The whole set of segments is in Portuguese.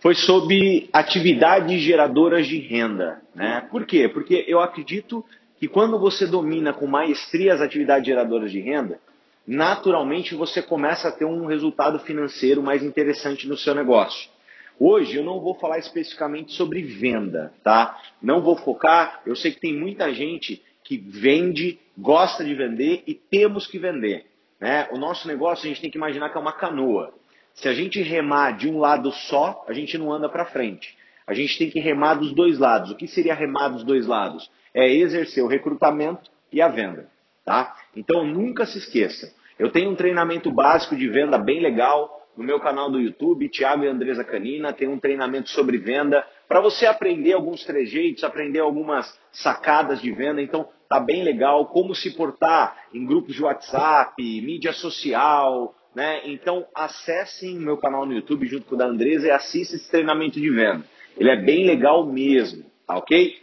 foi sobre atividades geradoras de renda. Né? Por quê? Porque eu acredito que quando você domina com maestria as atividades geradoras de renda, naturalmente você começa a ter um resultado financeiro mais interessante no seu negócio. Hoje eu não vou falar especificamente sobre venda, tá? Não vou focar, eu sei que tem muita gente que vende, gosta de vender e temos que vender. Né? O nosso negócio a gente tem que imaginar que é uma canoa. Se a gente remar de um lado só, a gente não anda para frente. A gente tem que remar dos dois lados. O que seria remar dos dois lados? É exercer o recrutamento e a venda. Tá? Então nunca se esqueça. Eu tenho um treinamento básico de venda bem legal no meu canal do YouTube, Thiago e Andresa Canina. Tem um treinamento sobre venda para você aprender alguns trejeitos, aprender algumas sacadas de venda. Então tá bem legal como se portar em grupos de WhatsApp, mídia social, né? Então, acessem o meu canal no YouTube junto com o da Andresa e assista esse treinamento de venda. Ele é bem legal mesmo, tá ok?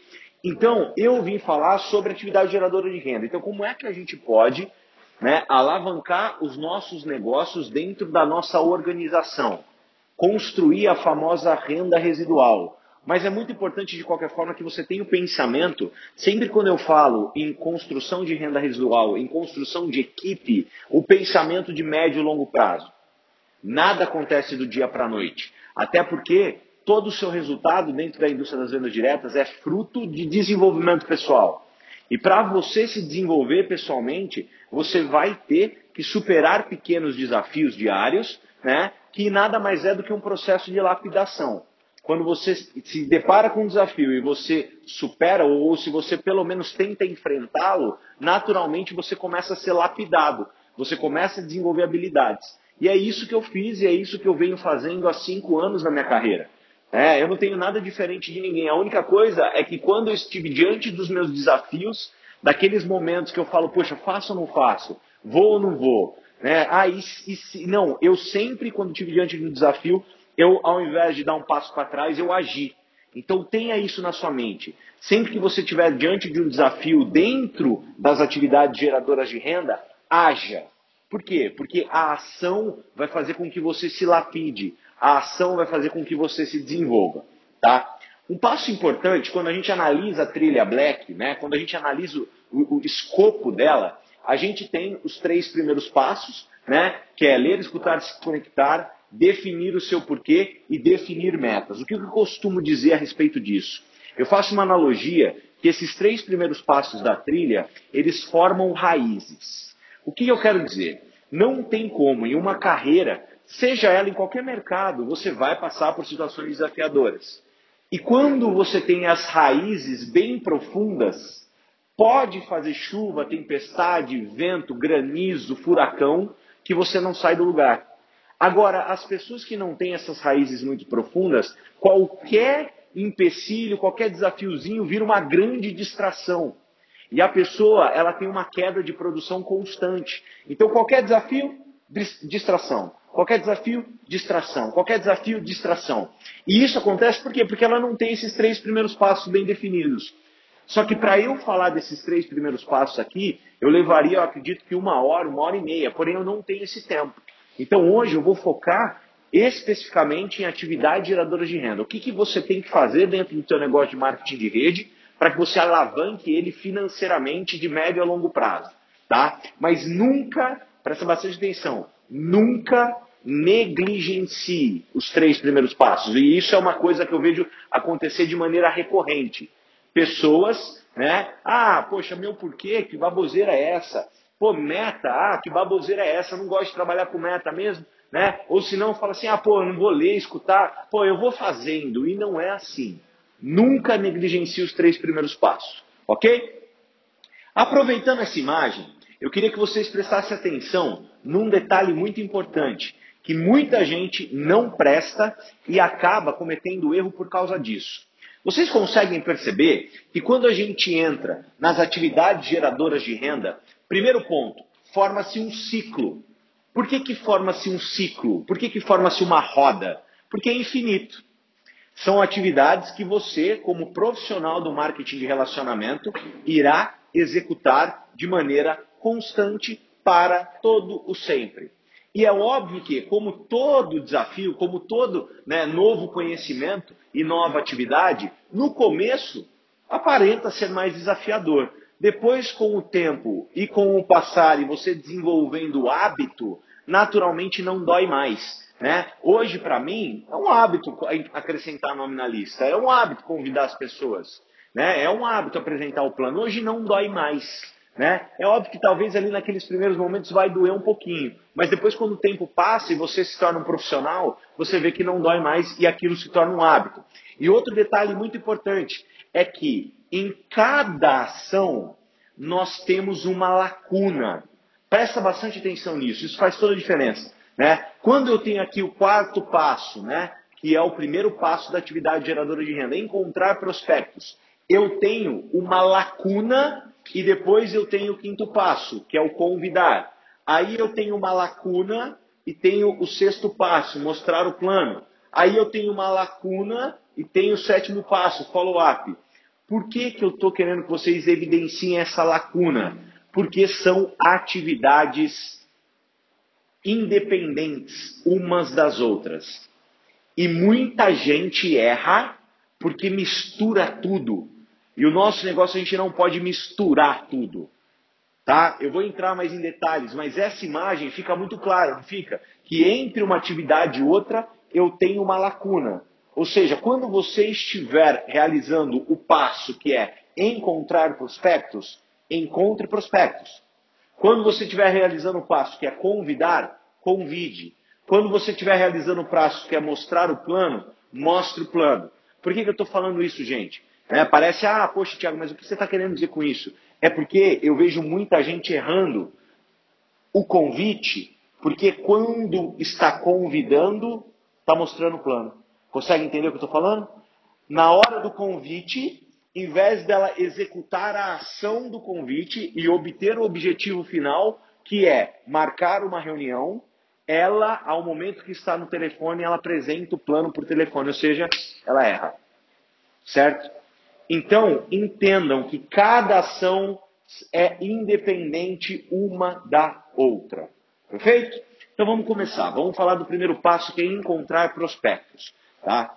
Então, eu vim falar sobre atividade geradora de renda. Então, como é que a gente pode né, alavancar os nossos negócios dentro da nossa organização? Construir a famosa renda residual. Mas é muito importante, de qualquer forma, que você tenha o pensamento, sempre quando eu falo em construção de renda residual, em construção de equipe, o pensamento de médio e longo prazo. Nada acontece do dia para a noite. Até porque todo o seu resultado dentro da indústria das vendas diretas é fruto de desenvolvimento pessoal. E para você se desenvolver pessoalmente, você vai ter que superar pequenos desafios diários, né, que nada mais é do que um processo de lapidação quando você se depara com um desafio e você supera, ou se você pelo menos tenta enfrentá-lo, naturalmente você começa a ser lapidado, você começa a desenvolver habilidades. E é isso que eu fiz e é isso que eu venho fazendo há cinco anos na minha carreira. É, eu não tenho nada diferente de ninguém. A única coisa é que quando eu estive diante dos meus desafios, daqueles momentos que eu falo, poxa, faço ou não faço? Vou ou não vou? É, ah, e, e, não, eu sempre, quando estive diante de um desafio, eu, ao invés de dar um passo para trás, eu agi. Então tenha isso na sua mente. Sempre que você estiver diante de um desafio dentro das atividades geradoras de renda, haja. Por quê? Porque a ação vai fazer com que você se lapide. A ação vai fazer com que você se desenvolva. Tá? Um passo importante, quando a gente analisa a trilha Black, né, quando a gente analisa o, o, o escopo dela, a gente tem os três primeiros passos, né, que é ler, escutar, se conectar, definir o seu porquê e definir metas. O que eu costumo dizer a respeito disso? Eu faço uma analogia que esses três primeiros passos da trilha, eles formam raízes. O que eu quero dizer? Não tem como em uma carreira, seja ela em qualquer mercado, você vai passar por situações desafiadoras. E quando você tem as raízes bem profundas, pode fazer chuva, tempestade, vento, granizo, furacão, que você não sai do lugar. Agora, as pessoas que não têm essas raízes muito profundas, qualquer empecilho, qualquer desafiozinho vira uma grande distração. E a pessoa, ela tem uma queda de produção constante. Então, qualquer desafio, distração. Qualquer desafio, distração. Qualquer desafio, distração. E isso acontece por quê? Porque ela não tem esses três primeiros passos bem definidos. Só que para eu falar desses três primeiros passos aqui, eu levaria, eu acredito que uma hora, uma hora e meia. Porém, eu não tenho esse tempo. Então hoje eu vou focar especificamente em atividades geradoras de renda. O que, que você tem que fazer dentro do seu negócio de marketing de rede para que você alavanque ele financeiramente de médio a longo prazo. Tá? Mas nunca, presta bastante atenção, nunca negligencie os três primeiros passos. E isso é uma coisa que eu vejo acontecer de maneira recorrente. Pessoas, né? Ah, poxa, meu porquê? Que baboseira é essa? Pô, meta, ah, que baboseira é essa? Eu não gosto de trabalhar com meta mesmo, né? Ou se não, fala assim, ah, pô, eu não vou ler, escutar, pô, eu vou fazendo. E não é assim. Nunca negligencie os três primeiros passos, ok? Aproveitando essa imagem, eu queria que vocês prestassem atenção num detalhe muito importante, que muita gente não presta e acaba cometendo erro por causa disso. Vocês conseguem perceber que quando a gente entra nas atividades geradoras de renda, Primeiro ponto, forma-se um ciclo. Por que, que forma-se um ciclo? Por que, que forma-se uma roda? Porque é infinito. São atividades que você, como profissional do marketing de relacionamento, irá executar de maneira constante para todo o sempre. E é óbvio que, como todo desafio, como todo né, novo conhecimento e nova atividade, no começo aparenta ser mais desafiador. Depois, com o tempo e com o passar e você desenvolvendo o hábito, naturalmente não dói mais. Né? Hoje, para mim, é um hábito acrescentar nome na lista, é um hábito convidar as pessoas, né? é um hábito apresentar o plano. Hoje não dói mais. Né? É óbvio que talvez ali naqueles primeiros momentos vai doer um pouquinho, mas depois, quando o tempo passa e você se torna um profissional, você vê que não dói mais e aquilo se torna um hábito. E outro detalhe muito importante é que em cada ação nós temos uma lacuna. Presta bastante atenção nisso, isso faz toda a diferença. Né? Quando eu tenho aqui o quarto passo, né, que é o primeiro passo da atividade geradora de renda, encontrar prospectos, eu tenho uma lacuna e depois eu tenho o quinto passo, que é o convidar. Aí eu tenho uma lacuna e tenho o sexto passo, mostrar o plano. Aí eu tenho uma lacuna e tenho o sétimo passo, follow-up. Por que, que eu estou querendo que vocês evidenciem essa lacuna? Porque são atividades independentes umas das outras. E muita gente erra porque mistura tudo. E o nosso negócio a gente não pode misturar tudo. Tá? Eu vou entrar mais em detalhes, mas essa imagem fica muito clara, não fica? Que entre uma atividade e outra eu tenho uma lacuna. Ou seja, quando você estiver realizando o passo que é encontrar prospectos, encontre prospectos. Quando você estiver realizando o passo que é convidar, convide. Quando você estiver realizando o passo que é mostrar o plano, mostre o plano. Por que, que eu estou falando isso, gente? É, parece, ah, poxa, Tiago, mas o que você está querendo dizer com isso? É porque eu vejo muita gente errando o convite, porque quando está convidando, está mostrando o plano. Consegue entender o que eu estou falando? Na hora do convite, em vez dela executar a ação do convite e obter o objetivo final, que é marcar uma reunião, ela, ao momento que está no telefone, ela apresenta o plano por telefone, ou seja, ela erra. Certo? Então, entendam que cada ação é independente uma da outra. Perfeito? Então vamos começar. Vamos falar do primeiro passo que é encontrar prospectos. Tá?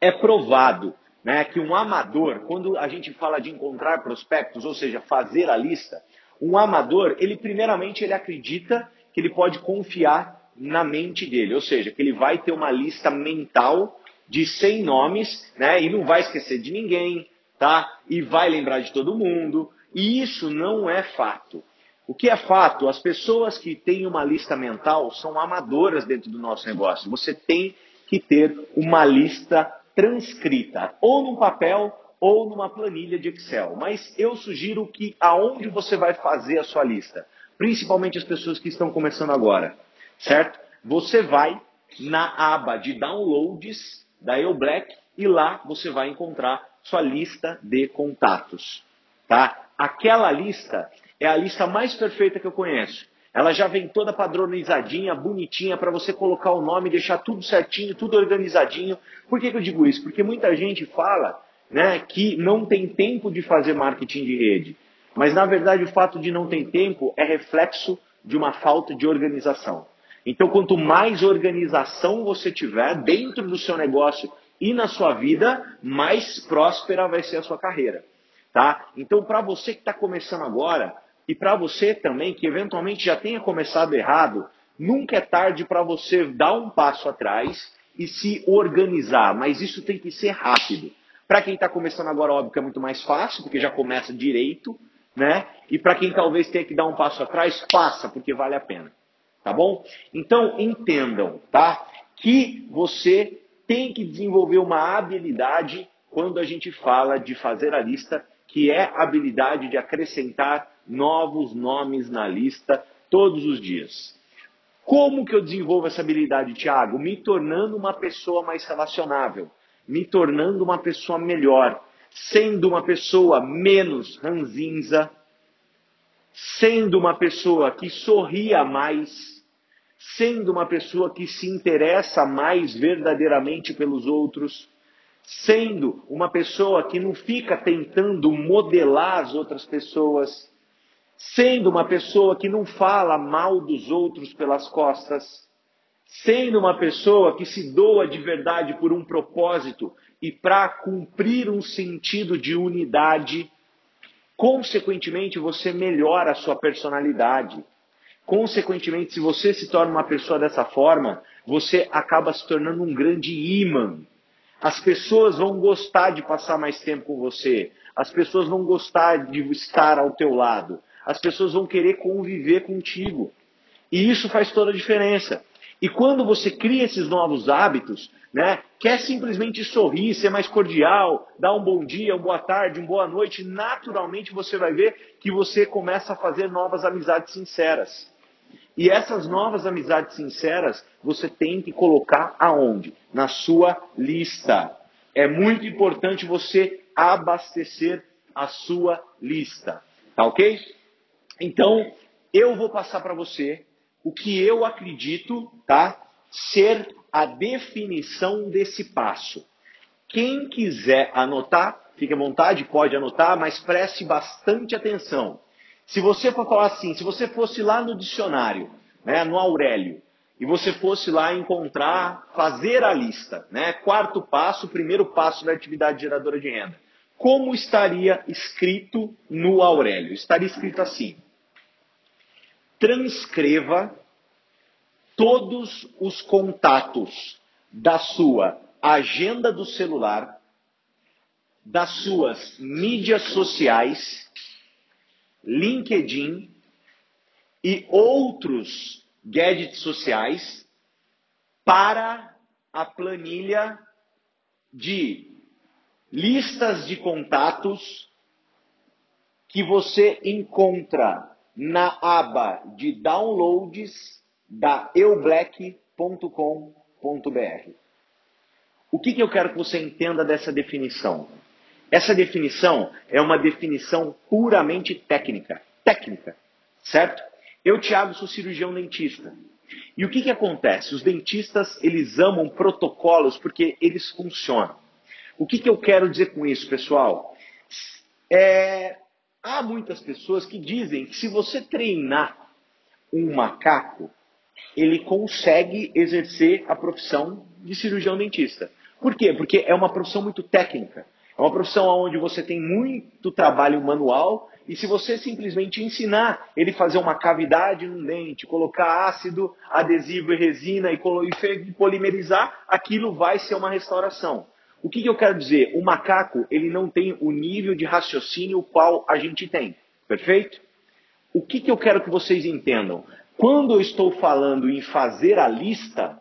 É provado né, que um amador, quando a gente fala de encontrar prospectos, ou seja, fazer a lista, um amador, ele primeiramente ele acredita que ele pode confiar na mente dele, ou seja, que ele vai ter uma lista mental de 100 nomes, né? E não vai esquecer de ninguém, tá? E vai lembrar de todo mundo. E isso não é fato. O que é fato? As pessoas que têm uma lista mental são amadoras dentro do nosso negócio. Você tem que ter uma lista transcrita, ou num papel ou numa planilha de Excel. Mas eu sugiro que aonde você vai fazer a sua lista, principalmente as pessoas que estão começando agora, certo? Você vai na aba de downloads da Eu Black e lá você vai encontrar sua lista de contatos, tá? Aquela lista é a lista mais perfeita que eu conheço. Ela já vem toda padronizadinha, bonitinha, para você colocar o nome, deixar tudo certinho, tudo organizadinho. Por que, que eu digo isso? Porque muita gente fala né, que não tem tempo de fazer marketing de rede. Mas, na verdade, o fato de não ter tempo é reflexo de uma falta de organização. Então, quanto mais organização você tiver dentro do seu negócio e na sua vida, mais próspera vai ser a sua carreira. Tá? Então, para você que está começando agora, e para você também que eventualmente já tenha começado errado, nunca é tarde para você dar um passo atrás e se organizar, mas isso tem que ser rápido. Para quem está começando agora, óbvio que é muito mais fácil, porque já começa direito, né? E para quem talvez tenha que dar um passo atrás, passa, porque vale a pena tá bom? Então entendam, tá? Que você tem que desenvolver uma habilidade quando a gente fala de fazer a lista, que é a habilidade de acrescentar novos nomes na lista todos os dias. Como que eu desenvolvo essa habilidade, Thiago? Me tornando uma pessoa mais relacionável, me tornando uma pessoa melhor, sendo uma pessoa menos ranzinza, sendo uma pessoa que sorria mais, sendo uma pessoa que se interessa mais verdadeiramente pelos outros, sendo uma pessoa que não fica tentando modelar as outras pessoas, sendo uma pessoa que não fala mal dos outros pelas costas, sendo uma pessoa que se doa de verdade por um propósito e para cumprir um sentido de unidade, consequentemente você melhora a sua personalidade. Consequentemente, se você se torna uma pessoa dessa forma, você acaba se tornando um grande imã. As pessoas vão gostar de passar mais tempo com você. As pessoas vão gostar de estar ao teu lado. As pessoas vão querer conviver contigo. E isso faz toda a diferença. E quando você cria esses novos hábitos, né, quer simplesmente sorrir, ser mais cordial, dar um bom dia, uma boa tarde, uma boa noite, naturalmente você vai ver que você começa a fazer novas amizades sinceras. E essas novas amizades sinceras você tem que colocar aonde? Na sua lista. É muito importante você abastecer a sua lista. Tá ok? Então, eu vou passar para você o que eu acredito, tá? Ser a definição desse passo. Quem quiser anotar, fique à vontade, pode anotar, mas preste bastante atenção. Se você for falar assim, se você fosse lá no dicionário, né, no Aurélio, e você fosse lá encontrar, fazer a lista, né, quarto passo, primeiro passo da atividade geradora de renda, como estaria escrito no Aurélio? Estaria escrito assim: transcreva todos os contatos da sua agenda do celular, das suas mídias sociais LinkedIn e outros gadgets sociais para a planilha de listas de contatos que você encontra na aba de downloads da eublack.com.br. O que, que eu quero que você entenda dessa definição? Essa definição é uma definição puramente técnica. Técnica, certo? Eu, Thiago, sou cirurgião dentista. E o que, que acontece? Os dentistas, eles amam protocolos porque eles funcionam. O que, que eu quero dizer com isso, pessoal? É, há muitas pessoas que dizem que se você treinar um macaco, ele consegue exercer a profissão de cirurgião dentista. Por quê? Porque é uma profissão muito técnica. É uma profissão onde você tem muito trabalho manual e se você simplesmente ensinar ele fazer uma cavidade no dente, colocar ácido, adesivo e resina e polimerizar, aquilo vai ser uma restauração. O que, que eu quero dizer? O macaco ele não tem o nível de raciocínio qual a gente tem, perfeito? O que, que eu quero que vocês entendam? Quando eu estou falando em fazer a lista,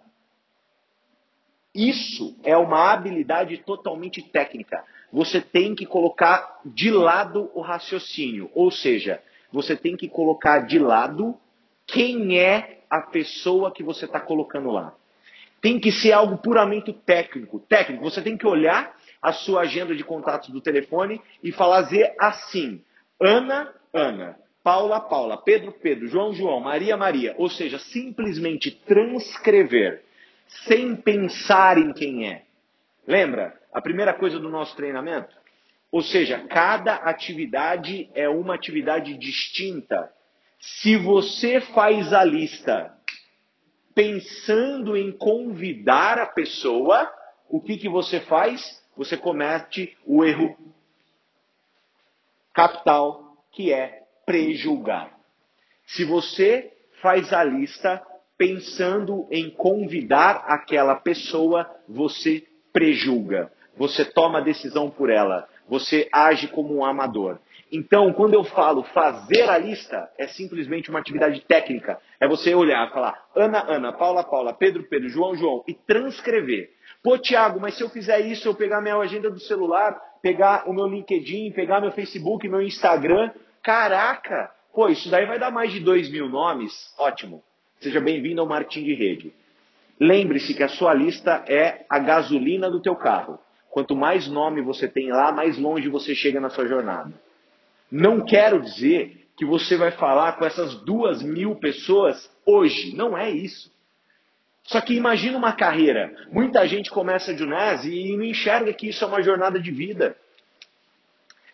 isso é uma habilidade totalmente técnica você tem que colocar de lado o raciocínio. Ou seja, você tem que colocar de lado quem é a pessoa que você está colocando lá. Tem que ser algo puramente técnico. Técnico, você tem que olhar a sua agenda de contatos do telefone e fazer assim: Ana, Ana, Paula, Paula, Pedro, Pedro, João, João, Maria, Maria. Ou seja, simplesmente transcrever, sem pensar em quem é. Lembra? a primeira coisa do nosso treinamento? Ou seja, cada atividade é uma atividade distinta. Se você faz a lista pensando em convidar a pessoa, o que, que você faz? Você comete o erro capital, que é prejulgar. Se você faz a lista pensando em convidar aquela pessoa, você prejulga você toma a decisão por ela, você age como um amador. Então, quando eu falo fazer a lista, é simplesmente uma atividade técnica. É você olhar, falar Ana, Ana, Paula, Paula, Pedro, Pedro, João, João e transcrever. Pô, Tiago, mas se eu fizer isso, eu pegar minha agenda do celular, pegar o meu LinkedIn, pegar meu Facebook, meu Instagram, caraca, pô, isso daí vai dar mais de dois mil nomes? Ótimo. Seja bem-vindo ao Martim de Rede. Lembre-se que a sua lista é a gasolina do teu carro. Quanto mais nome você tem lá, mais longe você chega na sua jornada. Não quero dizer que você vai falar com essas duas mil pessoas hoje. Não é isso. Só que imagina uma carreira. Muita gente começa a Junese e não enxerga que isso é uma jornada de vida.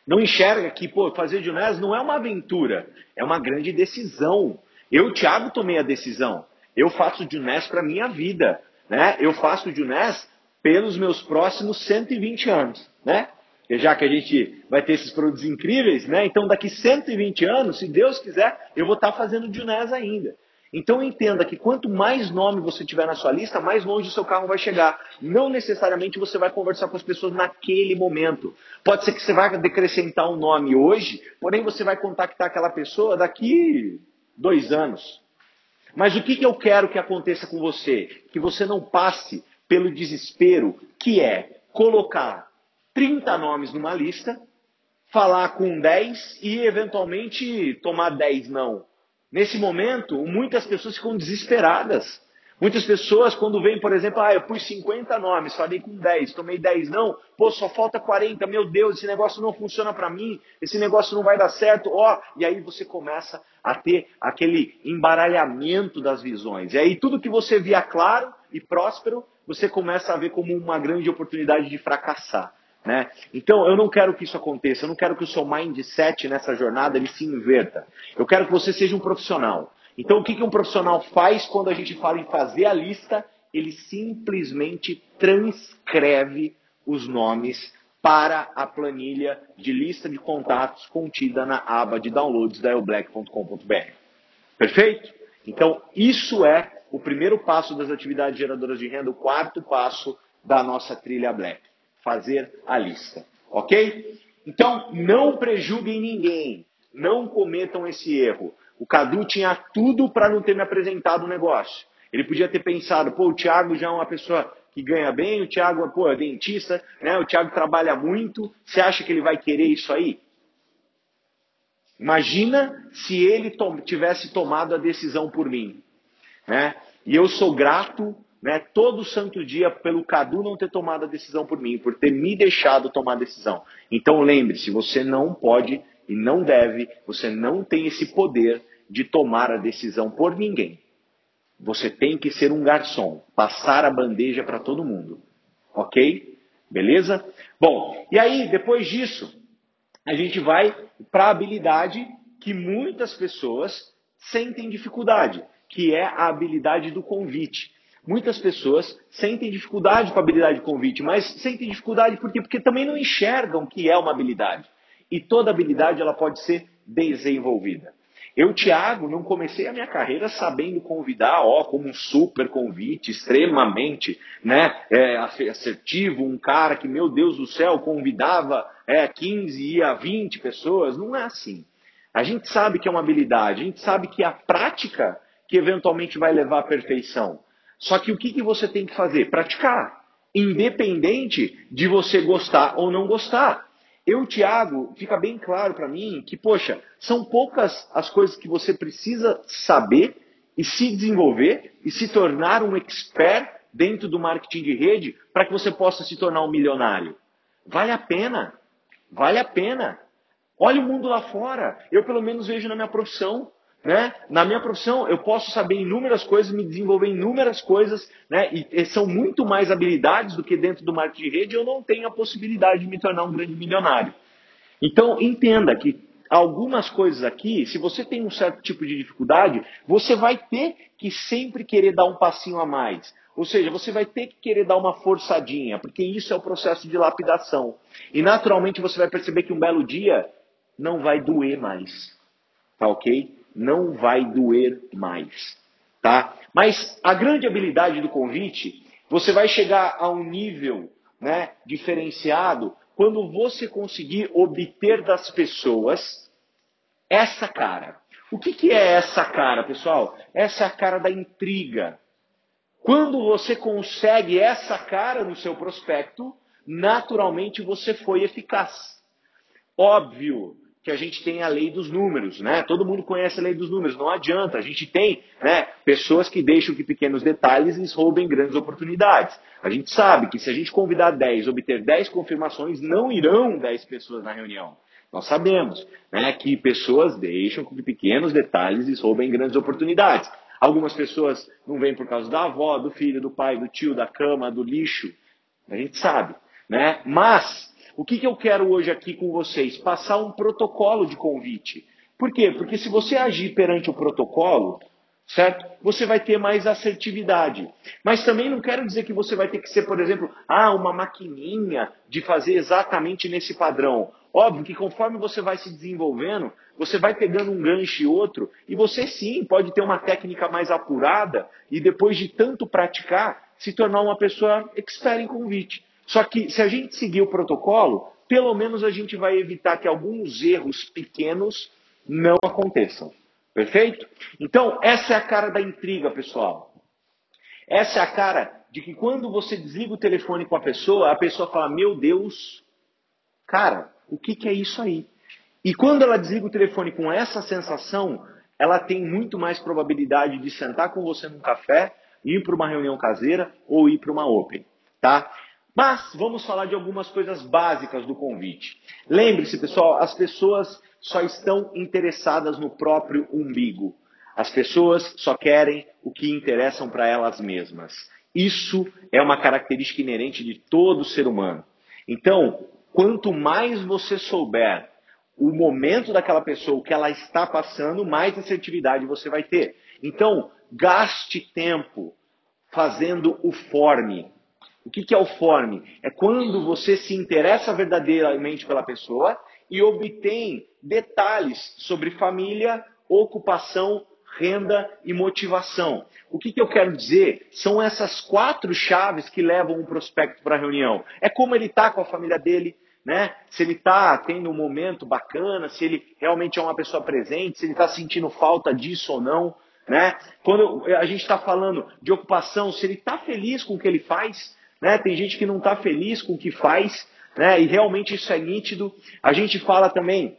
Não enxerga que, pô, fazer Junés não é uma aventura, é uma grande decisão. Eu, Thiago, tomei a decisão. Eu faço Junés para minha vida, né? Eu faço Junés pelos meus próximos 120 anos, né? já que a gente vai ter esses produtos incríveis, né? Então daqui 120 anos, se Deus quiser, eu vou estar fazendo Junés ainda. Então entenda que quanto mais nome você tiver na sua lista, mais longe o seu carro vai chegar. Não necessariamente você vai conversar com as pessoas naquele momento. Pode ser que você vai decrescentar um nome hoje, porém você vai contactar aquela pessoa daqui dois anos. Mas o que, que eu quero que aconteça com você? Que você não passe pelo desespero, que é colocar 30 nomes numa lista, falar com 10 e eventualmente tomar 10 não. Nesse momento, muitas pessoas ficam desesperadas. Muitas pessoas, quando vem, por exemplo, ah, eu pus 50 nomes, falei com 10, tomei 10 não, pô, só falta 40, meu Deus, esse negócio não funciona para mim, esse negócio não vai dar certo, ó, e aí você começa a ter aquele embaralhamento das visões. E aí tudo que você via claro e próspero, você começa a ver como uma grande oportunidade de fracassar. Né? Então, eu não quero que isso aconteça, eu não quero que o seu mindset nessa jornada ele se inverta. Eu quero que você seja um profissional. Então, o que, que um profissional faz quando a gente fala em fazer a lista? Ele simplesmente transcreve os nomes para a planilha de lista de contatos contida na aba de downloads da elblack.com.br. Perfeito? Então, isso é o primeiro passo das atividades geradoras de renda, o quarto passo da nossa trilha Black fazer a lista. Ok? Então, não prejulguem ninguém. Não cometam esse erro. O Cadu tinha tudo para não ter me apresentado o negócio. Ele podia ter pensado, pô, o Thiago já é uma pessoa que ganha bem, o Thiago pô, é dentista, né? o Thiago trabalha muito. Você acha que ele vai querer isso aí? Imagina se ele to tivesse tomado a decisão por mim. Né? E eu sou grato né, todo santo dia pelo Cadu não ter tomado a decisão por mim, por ter me deixado tomar a decisão. Então lembre-se, você não pode e não deve, você não tem esse poder de tomar a decisão por ninguém. Você tem que ser um garçom, passar a bandeja para todo mundo. Ok? Beleza? Bom, e aí, depois disso, a gente vai para a habilidade que muitas pessoas sentem dificuldade, que é a habilidade do convite. Muitas pessoas sentem dificuldade com a habilidade de convite, mas sentem dificuldade por quê? Porque também não enxergam que é uma habilidade. E toda habilidade ela pode ser desenvolvida. Eu, Thiago, não comecei a minha carreira sabendo convidar, ó, como um super convite, extremamente né, é, assertivo, um cara que, meu Deus do céu, convidava é, 15 e ia 20 pessoas. Não é assim. A gente sabe que é uma habilidade, a gente sabe que é a prática que eventualmente vai levar à perfeição. Só que o que, que você tem que fazer? Praticar. Independente de você gostar ou não gostar. Eu, Tiago, fica bem claro para mim que, poxa, são poucas as coisas que você precisa saber e se desenvolver e se tornar um expert dentro do marketing de rede para que você possa se tornar um milionário. Vale a pena. Vale a pena. Olha o mundo lá fora. Eu, pelo menos, vejo na minha profissão. Né? Na minha profissão, eu posso saber inúmeras coisas, me desenvolver inúmeras coisas, né? e, e são muito mais habilidades do que dentro do marketing de rede, eu não tenho a possibilidade de me tornar um grande milionário. Então, entenda que algumas coisas aqui, se você tem um certo tipo de dificuldade, você vai ter que sempre querer dar um passinho a mais. Ou seja, você vai ter que querer dar uma forçadinha, porque isso é o processo de lapidação. E naturalmente você vai perceber que um belo dia não vai doer mais. Tá ok? Não vai doer mais, tá? Mas a grande habilidade do convite, você vai chegar a um nível, né, diferenciado quando você conseguir obter das pessoas essa cara. O que, que é essa cara, pessoal? Essa é a cara da intriga. Quando você consegue essa cara no seu prospecto, naturalmente você foi eficaz. Óbvio que a gente tem a lei dos números, né? Todo mundo conhece a lei dos números, não adianta. A gente tem né, pessoas que deixam que pequenos detalhes lhes roubem grandes oportunidades. A gente sabe que se a gente convidar 10, obter 10 confirmações, não irão 10 pessoas na reunião. Nós sabemos né, que pessoas deixam que pequenos detalhes lhes roubem grandes oportunidades. Algumas pessoas não vêm por causa da avó, do filho, do pai, do tio, da cama, do lixo. A gente sabe. Né? Mas O que, que eu quero hoje aqui com vocês? Passar um protocolo de convite. Por quê? Porque se você agir perante o protocolo, certo? Você vai ter mais assertividade. Mas também não quero dizer que você vai ter que ser, por exemplo, ah, uma maquininha de fazer exatamente nesse padrão. Óbvio que conforme você vai se desenvolvendo, você vai pegando um gancho e outro, e você sim pode ter uma técnica mais apurada e depois de tanto praticar, se tornar uma pessoa expert em convite. Só que se a gente seguir o protocolo, pelo menos a gente vai evitar que alguns erros pequenos não aconteçam. Perfeito? Então, essa é a cara da intriga, pessoal. Essa é a cara de que quando você desliga o telefone com a pessoa, a pessoa fala: Meu Deus, cara, o que, que é isso aí? E quando ela desliga o telefone com essa sensação, ela tem muito mais probabilidade de sentar com você num café, ir para uma reunião caseira ou ir para uma open, tá? Mas vamos falar de algumas coisas básicas do convite. Lembre-se, pessoal, as pessoas só estão interessadas no próprio umbigo. As pessoas só querem o que interessam para elas mesmas. Isso é uma característica inerente de todo ser humano. Então, quanto mais você souber o momento daquela pessoa, o que ela está passando, mais assertividade você vai ter. Então, gaste tempo fazendo o forme. O que, que é o forme? É quando você se interessa verdadeiramente pela pessoa e obtém detalhes sobre família, ocupação, renda e motivação. O que, que eu quero dizer? São essas quatro chaves que levam um prospecto para a reunião. É como ele está com a família dele, né? Se ele está tendo um momento bacana, se ele realmente é uma pessoa presente, se ele está sentindo falta disso ou não, né? Quando a gente está falando de ocupação, se ele está feliz com o que ele faz, né? Tem gente que não está feliz com o que faz, né? E realmente isso é nítido. A gente fala também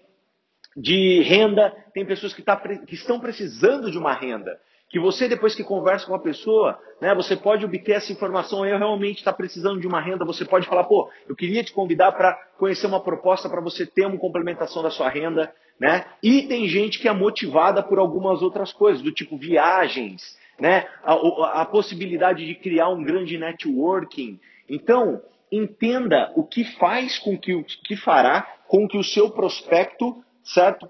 de renda, tem pessoas que, tá, que estão precisando de uma renda que você, depois que conversa com a pessoa, né, você pode obter essa informação, eu realmente está precisando de uma renda, você pode falar, pô, eu queria te convidar para conhecer uma proposta para você ter uma complementação da sua renda, né? E tem gente que é motivada por algumas outras coisas, do tipo viagens, né? A, a possibilidade de criar um grande networking. Então, entenda o que faz com que o que fará com que o seu prospecto, certo?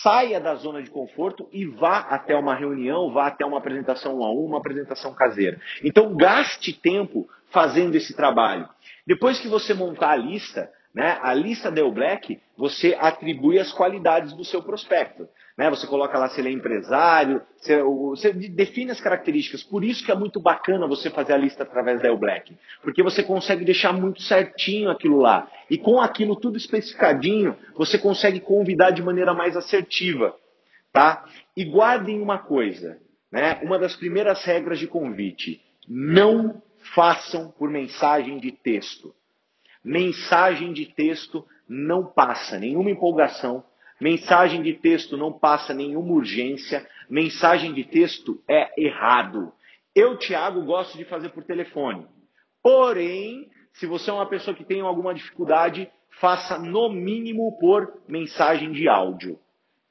saia da zona de conforto e vá até uma reunião, vá até uma apresentação um a um, uma apresentação caseira. Então gaste tempo fazendo esse trabalho. Depois que você montar a lista, né, a lista Dell Black, você atribui as qualidades do seu prospecto. Né? Você coloca lá se ele é empresário, você, você, define as características. Por isso que é muito bacana você fazer a lista através da El Black. Porque você consegue deixar muito certinho aquilo lá. E com aquilo tudo especificadinho, você consegue convidar de maneira mais assertiva. Tá? E guardem uma coisa, né? Uma das primeiras regras de convite: não façam por mensagem de texto. Mensagem de texto não passa nenhuma empolgação, Mensagem de texto não passa nenhuma urgência. Mensagem de texto é errado. Eu, Tiago, gosto de fazer por telefone. Porém, se você é uma pessoa que tem alguma dificuldade, faça no mínimo por mensagem de áudio.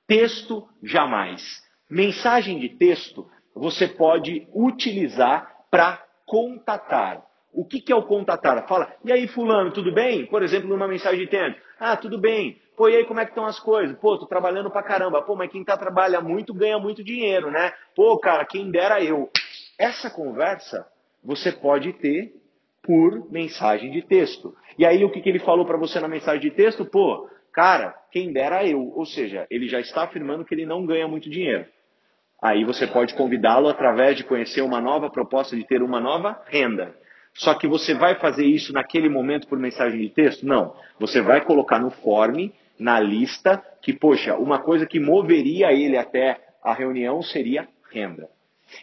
Texto, jamais. Mensagem de texto você pode utilizar para contatar. O que, que é o contatar? Fala, e aí, Fulano, tudo bem? Por exemplo, numa mensagem de texto. Ah, tudo bem. Pô, e aí como é que estão as coisas? Pô, tô trabalhando pra caramba. Pô, mas quem tá trabalha muito ganha muito dinheiro, né? Pô, cara, quem dera eu. Essa conversa você pode ter por mensagem de texto. E aí o que, que ele falou para você na mensagem de texto? Pô, cara, quem dera eu. Ou seja, ele já está afirmando que ele não ganha muito dinheiro. Aí você pode convidá-lo através de conhecer uma nova proposta de ter uma nova renda. Só que você vai fazer isso naquele momento por mensagem de texto? Não. Você vai colocar no form, na lista, que, poxa, uma coisa que moveria ele até a reunião seria renda.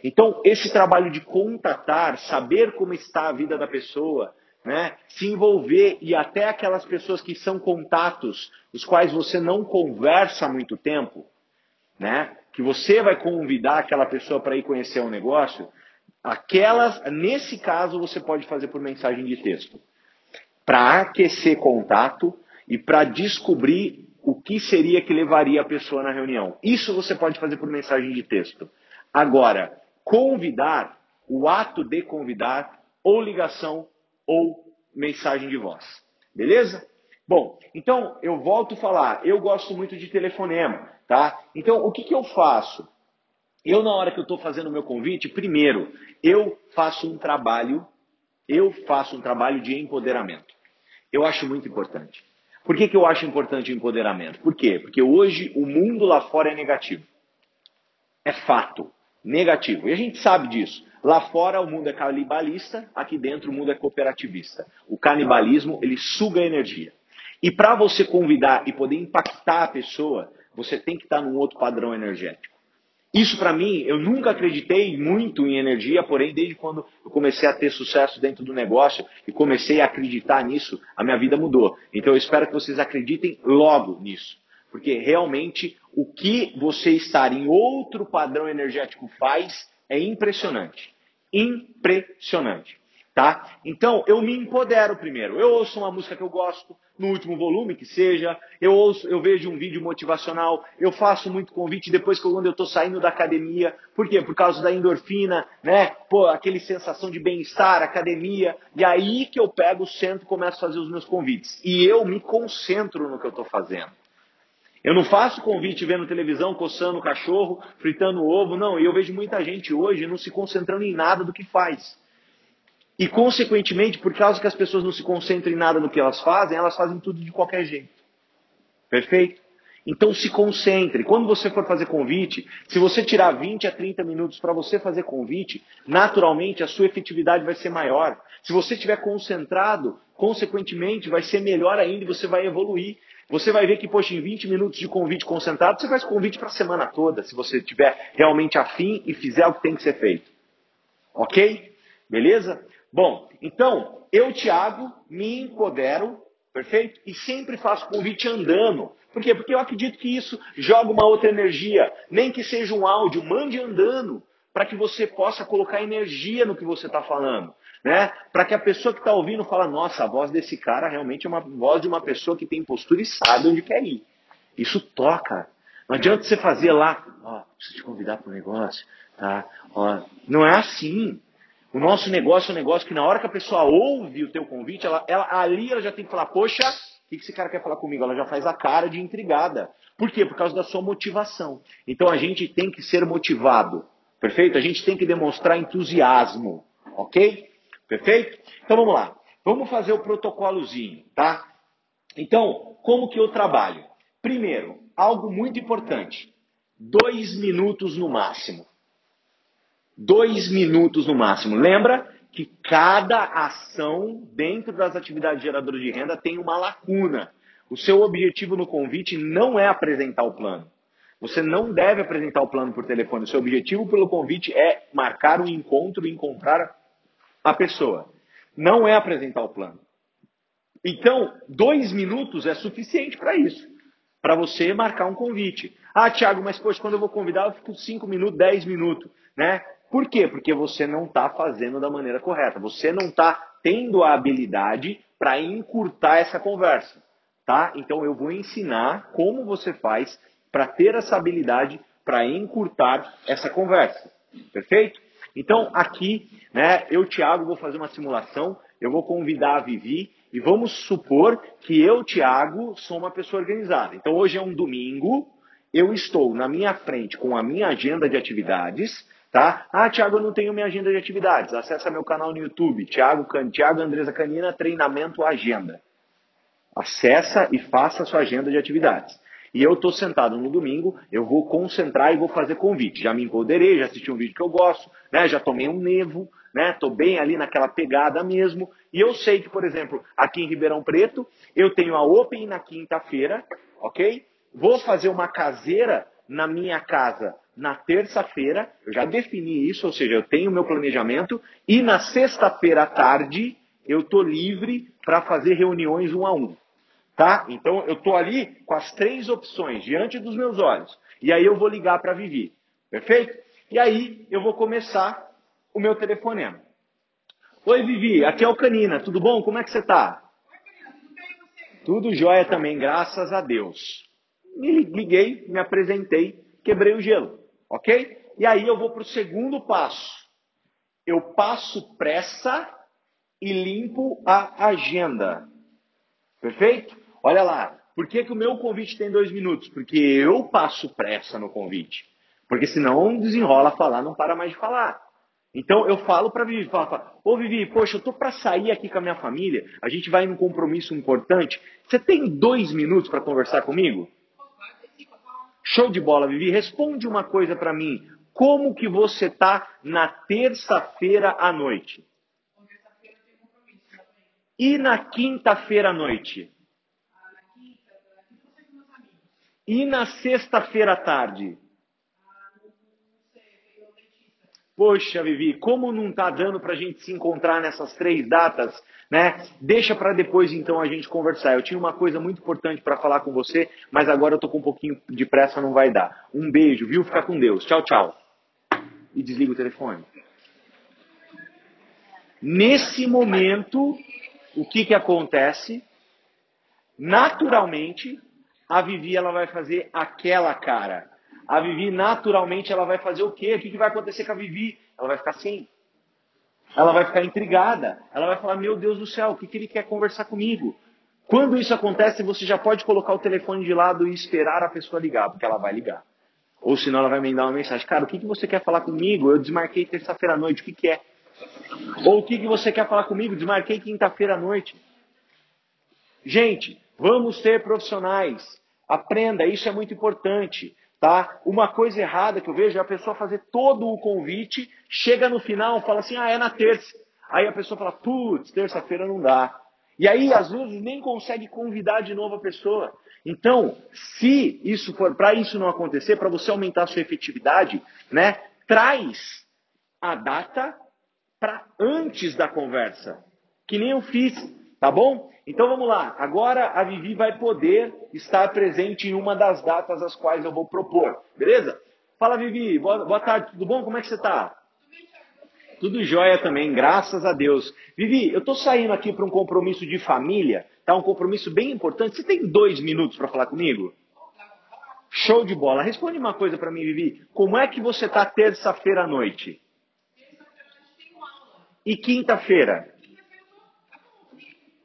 Então, esse trabalho de contatar, saber como está a vida da pessoa, né, se envolver e até aquelas pessoas que são contatos, os quais você não conversa há muito tempo, né, que você vai convidar aquela pessoa para ir conhecer um negócio, Aquelas, nesse caso, você pode fazer por mensagem de texto. Para aquecer contato e para descobrir o que seria que levaria a pessoa na reunião. Isso você pode fazer por mensagem de texto. Agora, convidar, o ato de convidar, ou ligação ou mensagem de voz. Beleza? Bom, então eu volto a falar, eu gosto muito de telefonema, tá? Então o que, que eu faço? Eu, na hora que eu estou fazendo o meu convite, primeiro, eu faço um trabalho, eu faço um trabalho de empoderamento. Eu acho muito importante. Por que, que eu acho importante o empoderamento? Por quê? Porque hoje o mundo lá fora é negativo. É fato. Negativo. E a gente sabe disso. Lá fora o mundo é canibalista, aqui dentro o mundo é cooperativista. O canibalismo, ele suga energia. E para você convidar e poder impactar a pessoa, você tem que estar num outro padrão energético. Isso para mim, eu nunca acreditei muito em energia, porém, desde quando eu comecei a ter sucesso dentro do negócio e comecei a acreditar nisso, a minha vida mudou. Então eu espero que vocês acreditem logo nisso. Porque realmente o que você estar em outro padrão energético faz é impressionante. Impressionante. Tá? Então, eu me empodero primeiro. Eu ouço uma música que eu gosto, no último volume que seja, eu ouço, eu vejo um vídeo motivacional, eu faço muito convite depois que quando eu estou saindo da academia. Por quê? Por causa da endorfina, né? Pô, aquele sensação de bem-estar, academia. E aí que eu pego o centro e começo a fazer os meus convites. E eu me concentro no que eu estou fazendo. Eu não faço convite vendo televisão, coçando o cachorro, fritando o ovo, não. E eu vejo muita gente hoje não se concentrando em nada do que faz. E, consequentemente, por causa que as pessoas não se concentram em nada no que elas fazem, elas fazem tudo de qualquer jeito. Perfeito? Então se concentre. Quando você for fazer convite, se você tirar 20 a 30 minutos para você fazer convite, naturalmente a sua efetividade vai ser maior. Se você estiver concentrado, consequentemente vai ser melhor ainda e você vai evoluir. Você vai ver que, poxa, em 20 minutos de convite concentrado, você faz convite para a semana toda, se você estiver realmente afim e fizer o que tem que ser feito. Ok? Beleza? Bom, então, eu, Tiago, me empodero, perfeito? E sempre faço convite andando. Por quê? Porque eu acredito que isso joga uma outra energia. Nem que seja um áudio, mande andando, para que você possa colocar energia no que você está falando. Né? Para que a pessoa que está ouvindo fala, nossa, a voz desse cara realmente é uma voz de uma pessoa que tem postura e sabe onde quer ir. Isso toca. Não adianta você fazer lá, ó, preciso te convidar para um negócio, tá? Ó, não é assim. O nosso negócio é um negócio que na hora que a pessoa ouve o teu convite, ela, ela, ali ela já tem que falar, poxa, o que esse cara quer falar comigo? Ela já faz a cara de intrigada. Por quê? Por causa da sua motivação. Então a gente tem que ser motivado. Perfeito? A gente tem que demonstrar entusiasmo. Ok? Perfeito? Então vamos lá. Vamos fazer o protocolozinho, tá? Então, como que eu trabalho? Primeiro, algo muito importante. Dois minutos no máximo. Dois minutos no máximo. Lembra que cada ação dentro das atividades geradoras de renda tem uma lacuna. O seu objetivo no convite não é apresentar o plano. Você não deve apresentar o plano por telefone. O seu objetivo pelo convite é marcar um encontro e encontrar a pessoa. Não é apresentar o plano. Então, dois minutos é suficiente para isso. Para você marcar um convite. Ah, Thiago, mas poxa, quando eu vou convidar, eu fico cinco minutos, dez minutos. Né? Por quê? Porque você não está fazendo da maneira correta. Você não está tendo a habilidade para encurtar essa conversa. Tá? Então eu vou ensinar como você faz para ter essa habilidade para encurtar essa conversa. Perfeito? Então aqui, né, eu, Thiago, vou fazer uma simulação. Eu vou convidar a Vivi e vamos supor que eu, Thiago, sou uma pessoa organizada. Então hoje é um domingo, eu estou na minha frente com a minha agenda de atividades Tá? Ah, Tiago, eu não tenho minha agenda de atividades. Acesse meu canal no YouTube, Tiago, Tiago Andresa Canina, Treinamento Agenda. Acessa e faça a sua agenda de atividades. E eu estou sentado no domingo, eu vou concentrar e vou fazer convite. Já me empoderei, já assisti um vídeo que eu gosto, né? já tomei um nevo, né? Tô bem ali naquela pegada mesmo. E eu sei que, por exemplo, aqui em Ribeirão Preto, eu tenho a Open na quinta-feira, ok? Vou fazer uma caseira na minha casa na terça-feira, eu já defini isso, ou seja, eu tenho meu planejamento, e na sexta-feira à tarde eu estou livre para fazer reuniões um a um. Tá? Então eu estou ali com as três opções diante dos meus olhos. E aí eu vou ligar para Vivi. Perfeito? E aí eu vou começar o meu telefonema. Oi, Vivi, aqui é o Canina, tudo bom? Como é que você está? Tudo jóia também, graças a Deus. Me liguei, me apresentei, quebrei o gelo. Ok? E aí eu vou para o segundo passo. Eu passo pressa e limpo a agenda. Perfeito? Olha lá, por que, que o meu convite tem dois minutos? Porque eu passo pressa no convite. Porque senão desenrola falar, não para mais de falar. Então eu falo para Vivi, falo, ô Vivi, poxa, eu tô para sair aqui com a minha família, a gente vai num compromisso importante. Você tem dois minutos para conversar comigo? Show de bola, Vivi. Responde uma coisa para mim. Como que você tá na terça-feira à noite? E na quinta-feira à noite? E na sexta-feira à tarde? Poxa, Vivi, como não está dando para a gente se encontrar nessas três datas, né? Deixa para depois então a gente conversar. Eu tinha uma coisa muito importante para falar com você, mas agora eu estou com um pouquinho de pressa, não vai dar. Um beijo, viu? Fica com Deus. Tchau, tchau. E desliga o telefone. Nesse momento, o que, que acontece? Naturalmente, a Vivi ela vai fazer aquela cara a Vivi naturalmente ela vai fazer o quê? O que, que vai acontecer com a Vivi? Ela vai ficar assim. Ela vai ficar intrigada. Ela vai falar: Meu Deus do céu, o que, que ele quer conversar comigo? Quando isso acontece, você já pode colocar o telefone de lado e esperar a pessoa ligar, porque ela vai ligar. Ou senão ela vai me dar uma mensagem: Cara, o que, que você quer falar comigo? Eu desmarquei terça-feira à noite, o que, que é? Ou o que, que você quer falar comigo? Desmarquei quinta-feira à noite. Gente, vamos ser profissionais. Aprenda, isso é muito importante. Tá? Uma coisa errada que eu vejo é a pessoa fazer todo o convite, chega no final, fala assim, ah, é na terça. Aí a pessoa fala, putz, terça-feira não dá. E aí, às vezes, nem consegue convidar de novo a pessoa. Então, se isso for, para isso não acontecer, para você aumentar a sua efetividade, né, traz a data para antes da conversa. Que nem eu fiz, tá bom? Então vamos lá. Agora a Vivi vai poder estar presente em uma das datas as quais eu vou propor. Beleza? Fala, Vivi. Boa, boa tarde. Tudo bom? Como é que você está? Tudo jóia também, graças a Deus. Vivi, eu estou saindo aqui para um compromisso de família, tá? Um compromisso bem importante. Você tem dois minutos para falar comigo? Show de bola. Responde uma coisa para mim, Vivi. Como é que você está terça-feira à noite? E quinta-feira?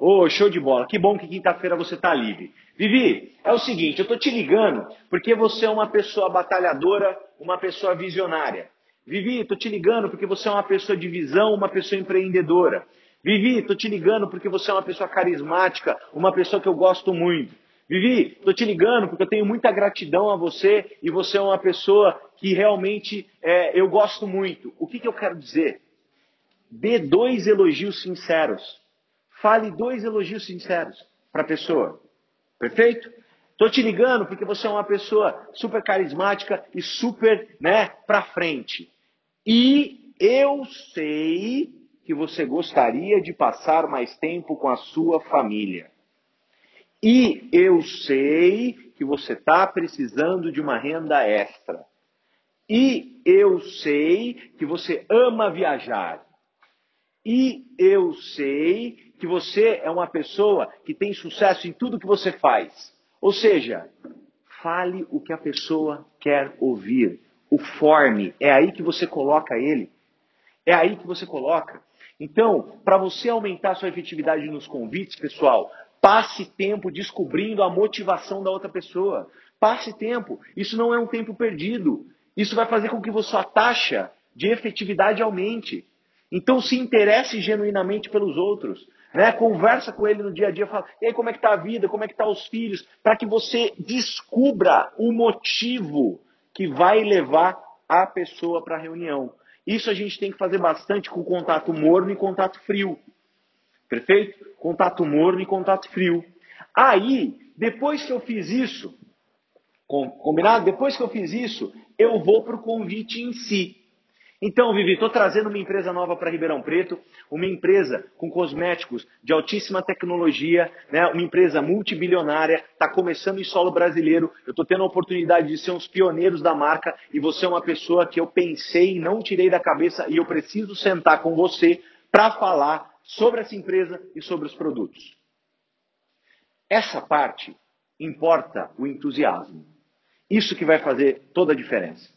Ô, oh, show de bola. Que bom que quinta-feira você está livre. Vivi, é o seguinte, eu estou te ligando porque você é uma pessoa batalhadora, uma pessoa visionária. Vivi, estou te ligando porque você é uma pessoa de visão, uma pessoa empreendedora. Vivi, estou te ligando porque você é uma pessoa carismática, uma pessoa que eu gosto muito. Vivi, estou te ligando porque eu tenho muita gratidão a você e você é uma pessoa que realmente é, eu gosto muito. O que, que eu quero dizer? Dê dois elogios sinceros. Fale dois elogios sinceros para a pessoa. Perfeito? Estou te ligando porque você é uma pessoa super carismática e super, né, para frente. E eu sei que você gostaria de passar mais tempo com a sua família. E eu sei que você está precisando de uma renda extra. E eu sei que você ama viajar. E eu sei que você é uma pessoa que tem sucesso em tudo que você faz. Ou seja, fale o que a pessoa quer ouvir. O forme, é aí que você coloca ele. É aí que você coloca. Então, para você aumentar sua efetividade nos convites, pessoal, passe tempo descobrindo a motivação da outra pessoa. Passe tempo. Isso não é um tempo perdido. Isso vai fazer com que sua taxa de efetividade aumente. Então se interesse genuinamente pelos outros. Né? Conversa com ele no dia a dia, fala, e aí, como é que está a vida, como é que estão tá os filhos, para que você descubra o motivo que vai levar a pessoa para a reunião. Isso a gente tem que fazer bastante com contato morno e contato frio. Perfeito? Contato morno e contato frio. Aí, depois que eu fiz isso, combinado? Depois que eu fiz isso, eu vou para o convite em si. Então, Vivi, estou trazendo uma empresa nova para Ribeirão Preto, uma empresa com cosméticos de altíssima tecnologia, né? uma empresa multibilionária, está começando em solo brasileiro. Eu estou tendo a oportunidade de ser uns pioneiros da marca e você é uma pessoa que eu pensei não tirei da cabeça e eu preciso sentar com você para falar sobre essa empresa e sobre os produtos. Essa parte importa o entusiasmo. Isso que vai fazer toda a diferença.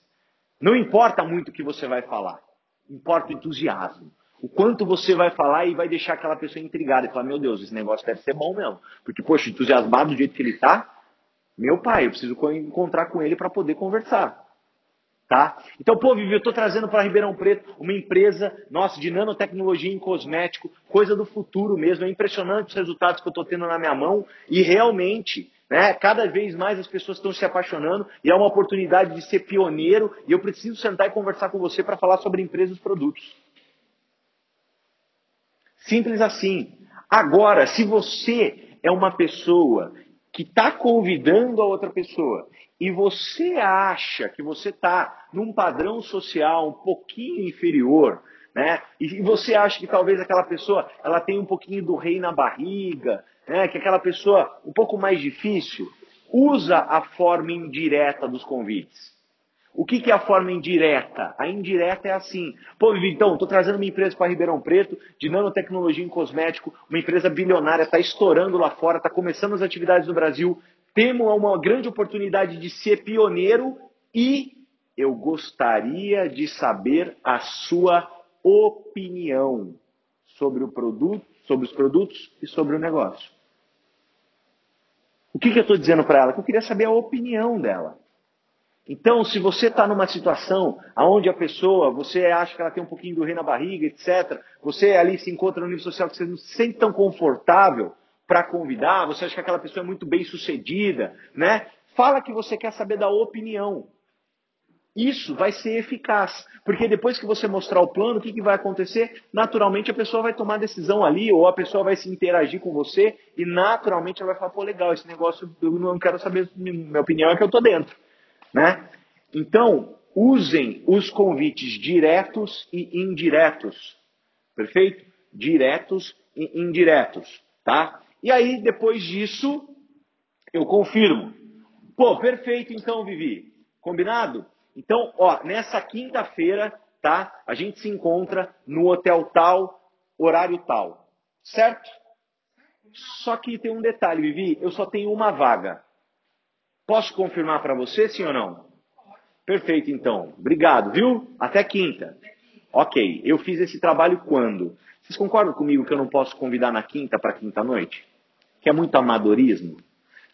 Não importa muito o que você vai falar, importa o entusiasmo. O quanto você vai falar e vai deixar aquela pessoa intrigada e falar, meu Deus, esse negócio deve ser bom mesmo. Porque, poxa, entusiasmado do jeito que ele está, meu pai, eu preciso encontrar com ele para poder conversar. Tá? Então, pô, Vivi, eu estou trazendo para Ribeirão Preto uma empresa, nossa, de nanotecnologia em cosmético, coisa do futuro mesmo. É impressionante os resultados que eu estou tendo na minha mão e realmente, né, cada vez mais as pessoas estão se apaixonando e é uma oportunidade de ser pioneiro e eu preciso sentar e conversar com você para falar sobre empresas e produtos. Simples assim. Agora, se você é uma pessoa que está convidando a outra pessoa e você acha que você está num padrão social um pouquinho inferior, né? E você acha que talvez aquela pessoa ela tem um pouquinho do rei na barriga, né? Que aquela pessoa um pouco mais difícil, usa a forma indireta dos convites. O que, que, é a forma indireta? A indireta é assim. Pô, então, estou trazendo uma empresa para Ribeirão Preto de nanotecnologia em cosmético, uma empresa bilionária, está estourando lá fora, está começando as atividades no Brasil. Temos uma grande oportunidade de ser pioneiro e eu gostaria de saber a sua opinião sobre o produto, sobre os produtos e sobre o negócio. O que, que eu estou dizendo para ela? Que eu queria saber a opinião dela. Então, se você está numa situação onde a pessoa, você acha que ela tem um pouquinho do rei na barriga, etc., você ali se encontra no nível social que você não se sente tão confortável para convidar, você acha que aquela pessoa é muito bem sucedida, né? Fala que você quer saber da opinião. Isso vai ser eficaz, porque depois que você mostrar o plano, o que, que vai acontecer? Naturalmente a pessoa vai tomar decisão ali, ou a pessoa vai se interagir com você, e naturalmente ela vai falar, pô, legal, esse negócio eu não quero saber, minha opinião é que eu tô dentro. Né? Então, usem os convites diretos e indiretos. Perfeito? Diretos e indiretos, tá? E aí, depois disso, eu confirmo. Pô, perfeito então, Vivi. Combinado? Então, ó, nessa quinta-feira, tá? A gente se encontra no hotel tal, horário tal. Certo? Só que tem um detalhe, Vivi, eu só tenho uma vaga. Posso confirmar para você, sim ou não? Perfeito, então. Obrigado, viu? Até quinta. Ok, eu fiz esse trabalho quando? Vocês concordam comigo que eu não posso convidar na quinta para quinta-noite? Que é muito amadorismo.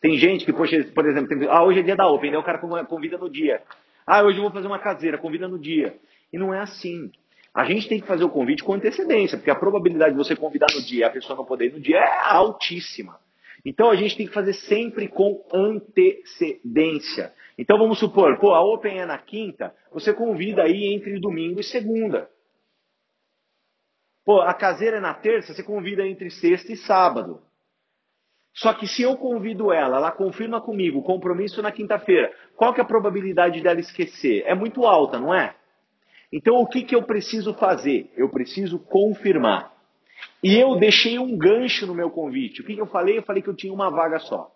Tem gente que, poxa, por exemplo, tem... ah, hoje é dia da Open, né? o cara convida no dia. Ah, hoje eu vou fazer uma caseira, convida no dia. E não é assim. A gente tem que fazer o convite com antecedência, porque a probabilidade de você convidar no dia e a pessoa não poder ir no dia é altíssima. Então a gente tem que fazer sempre com antecedência. Então vamos supor, pô, a Open é na quinta, você convida aí entre domingo e segunda. Pô, a caseira é na terça, você convida entre sexta e sábado. Só que se eu convido ela, ela confirma comigo, compromisso na quinta-feira, qual que é a probabilidade dela esquecer? É muito alta, não é? Então o que, que eu preciso fazer? Eu preciso confirmar. E eu deixei um gancho no meu convite. O que, que eu falei? Eu falei que eu tinha uma vaga só.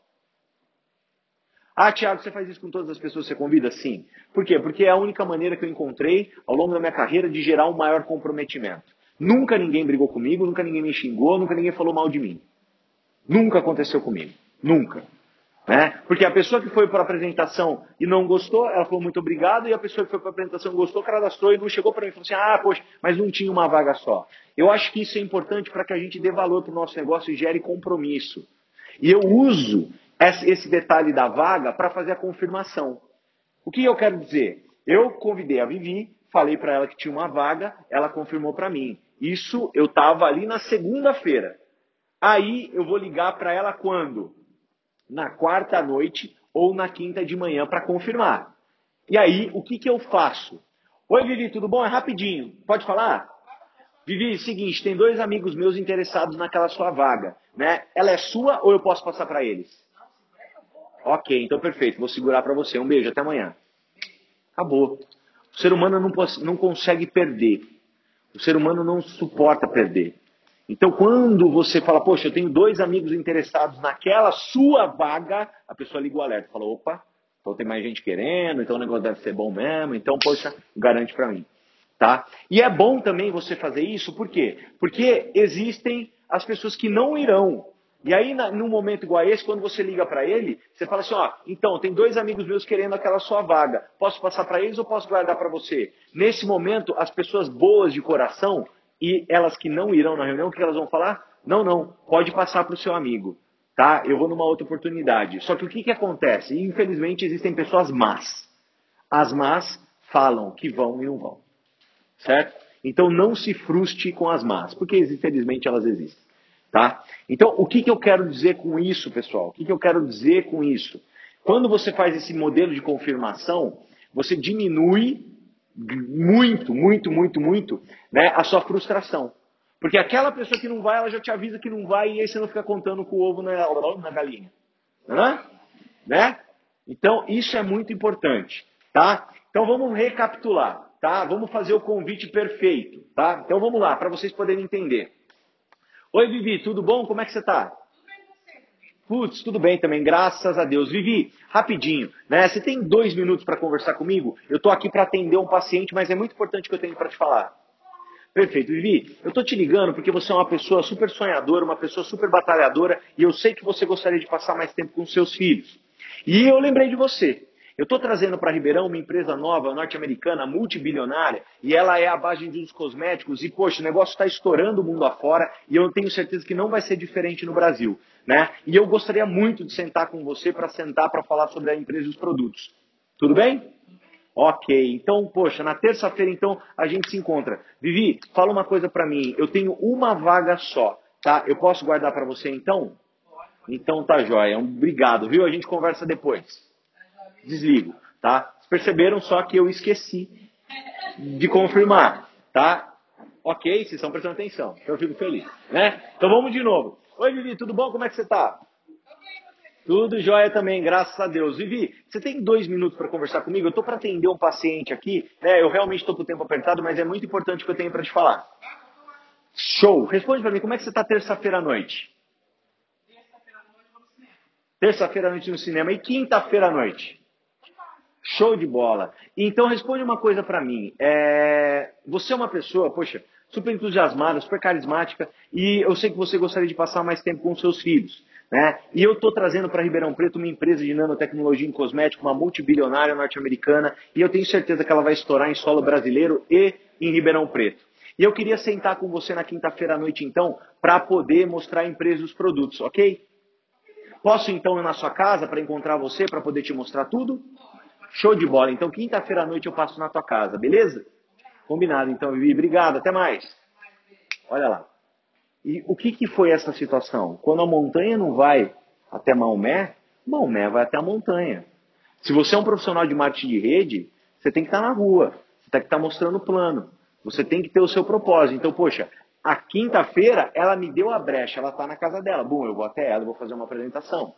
Ah, Tiago, você faz isso com todas as pessoas que você convida? Sim. Por quê? Porque é a única maneira que eu encontrei ao longo da minha carreira de gerar um maior comprometimento. Nunca ninguém brigou comigo, nunca ninguém me xingou, nunca ninguém falou mal de mim. Nunca aconteceu comigo. Nunca. Né? Porque a pessoa que foi para a apresentação e não gostou, ela falou muito obrigado, e a pessoa que foi para a apresentação gostou, cadastrou e não chegou para mim e falou assim: ah, poxa, mas não tinha uma vaga só. Eu acho que isso é importante para que a gente dê valor para o nosso negócio e gere compromisso. E eu uso esse detalhe da vaga para fazer a confirmação. O que eu quero dizer? Eu convidei a Vivi, falei para ela que tinha uma vaga, ela confirmou para mim. Isso eu estava ali na segunda-feira. Aí eu vou ligar para ela quando? na quarta noite ou na quinta de manhã para confirmar. E aí, o que, que eu faço? Oi, Vivi, tudo bom? É rapidinho. Pode falar? Vivi, seguinte, tem dois amigos meus interessados naquela sua vaga, né? Ela é sua ou eu posso passar para eles? Ok, então perfeito. Vou segurar para você. Um beijo, até amanhã. Acabou. O ser humano não, não consegue perder. O ser humano não suporta perder. Então, quando você fala, poxa, eu tenho dois amigos interessados naquela sua vaga, a pessoa liga o alerta, fala, opa, então tem mais gente querendo, então o negócio deve ser bom mesmo, então, poxa, garante para mim. Tá? E é bom também você fazer isso, por quê? Porque existem as pessoas que não irão. E aí, num momento igual a esse, quando você liga para ele, você fala assim: ó, então, tem dois amigos meus querendo aquela sua vaga. Posso passar para eles ou posso guardar para você? Nesse momento, as pessoas boas de coração, E elas que não irão na reunião, o que elas vão falar? Não, não, pode passar para o seu amigo, tá? Eu vou numa outra oportunidade. Só que o que, que acontece? Infelizmente existem pessoas más. As más falam que vão e não vão, certo? Então não se frustre com as más, porque infelizmente elas existem, tá? Então o que, que eu quero dizer com isso, pessoal? O que, que eu quero dizer com isso? Quando você faz esse modelo de confirmação, você diminui muito, muito, muito, muito né, a sua frustração. Porque aquela pessoa que não vai, ela já te avisa que não vai e aí você não fica contando com o ovo na, na galinha. Né? né? Então, isso é muito importante, tá? Então, vamos recapitular, tá? Vamos fazer o convite perfeito, tá? Então, vamos lá, para vocês poderem entender. Oi, Vivi, tudo bom? Como é que você está? Putz, tudo bem também, graças a Deus. Vivi, rapidinho, né? Você tem dois minutos para conversar comigo? Eu estou aqui para atender um paciente, mas é muito importante que eu tenho para te falar. Perfeito, Vivi. Eu estou te ligando porque você é uma pessoa super sonhadora, uma pessoa super batalhadora, e eu sei que você gostaria de passar mais tempo com seus filhos. E eu lembrei de você. Eu estou trazendo para Ribeirão uma empresa nova, norte-americana, multibilionária, e ela é a base de uns cosméticos, e poxa, o negócio está estourando o mundo afora, e eu tenho certeza que não vai ser diferente no Brasil. Né? E eu gostaria muito de sentar com você para sentar para falar sobre a empresa e os produtos. Tudo bem? Ok, então, poxa, na terça-feira então a gente se encontra. Vivi, fala uma coisa para mim. Eu tenho uma vaga só, tá? Eu posso guardar para você então? Então tá jóia. Obrigado, viu? A gente conversa depois desligo, tá? Perceberam só que eu esqueci de confirmar, tá? Ok, vocês estão prestando atenção, eu fico feliz, né? Então vamos de novo. Oi, Vivi, tudo bom? Como é que você está? Tudo jóia também, graças a Deus. Vivi, você tem dois minutos para conversar comigo? Eu estou para atender um paciente aqui, né? Eu realmente estou com o tempo apertado, mas é muito importante o que eu tenho para te falar. Show! Responde para mim, como é que você está terça-feira à noite? Terça-feira à noite no cinema. Terça-feira à noite no cinema. E quinta-feira à noite? Show de bola. Então responde uma coisa para mim. É... Você é uma pessoa, poxa, super entusiasmada, super carismática, e eu sei que você gostaria de passar mais tempo com seus filhos. Né? E eu estou trazendo para Ribeirão Preto uma empresa de nanotecnologia em cosmético, uma multibilionária norte-americana, e eu tenho certeza que ela vai estourar em solo brasileiro e em Ribeirão Preto. E eu queria sentar com você na quinta-feira à noite, então, para poder mostrar a empresa os produtos, ok? Posso então ir na sua casa para encontrar você, para poder te mostrar tudo? Show de bola. Então, quinta-feira à noite eu passo na tua casa, beleza? Combinado, então, Vivi. Obrigado, até mais. Olha lá. E o que, que foi essa situação? Quando a montanha não vai até Maomé, Maomé vai até a montanha. Se você é um profissional de marketing de rede, você tem que estar na rua, você tem que estar mostrando o plano, você tem que ter o seu propósito. Então, poxa, a quinta-feira ela me deu a brecha, ela está na casa dela. Bom, eu vou até ela, vou fazer uma apresentação.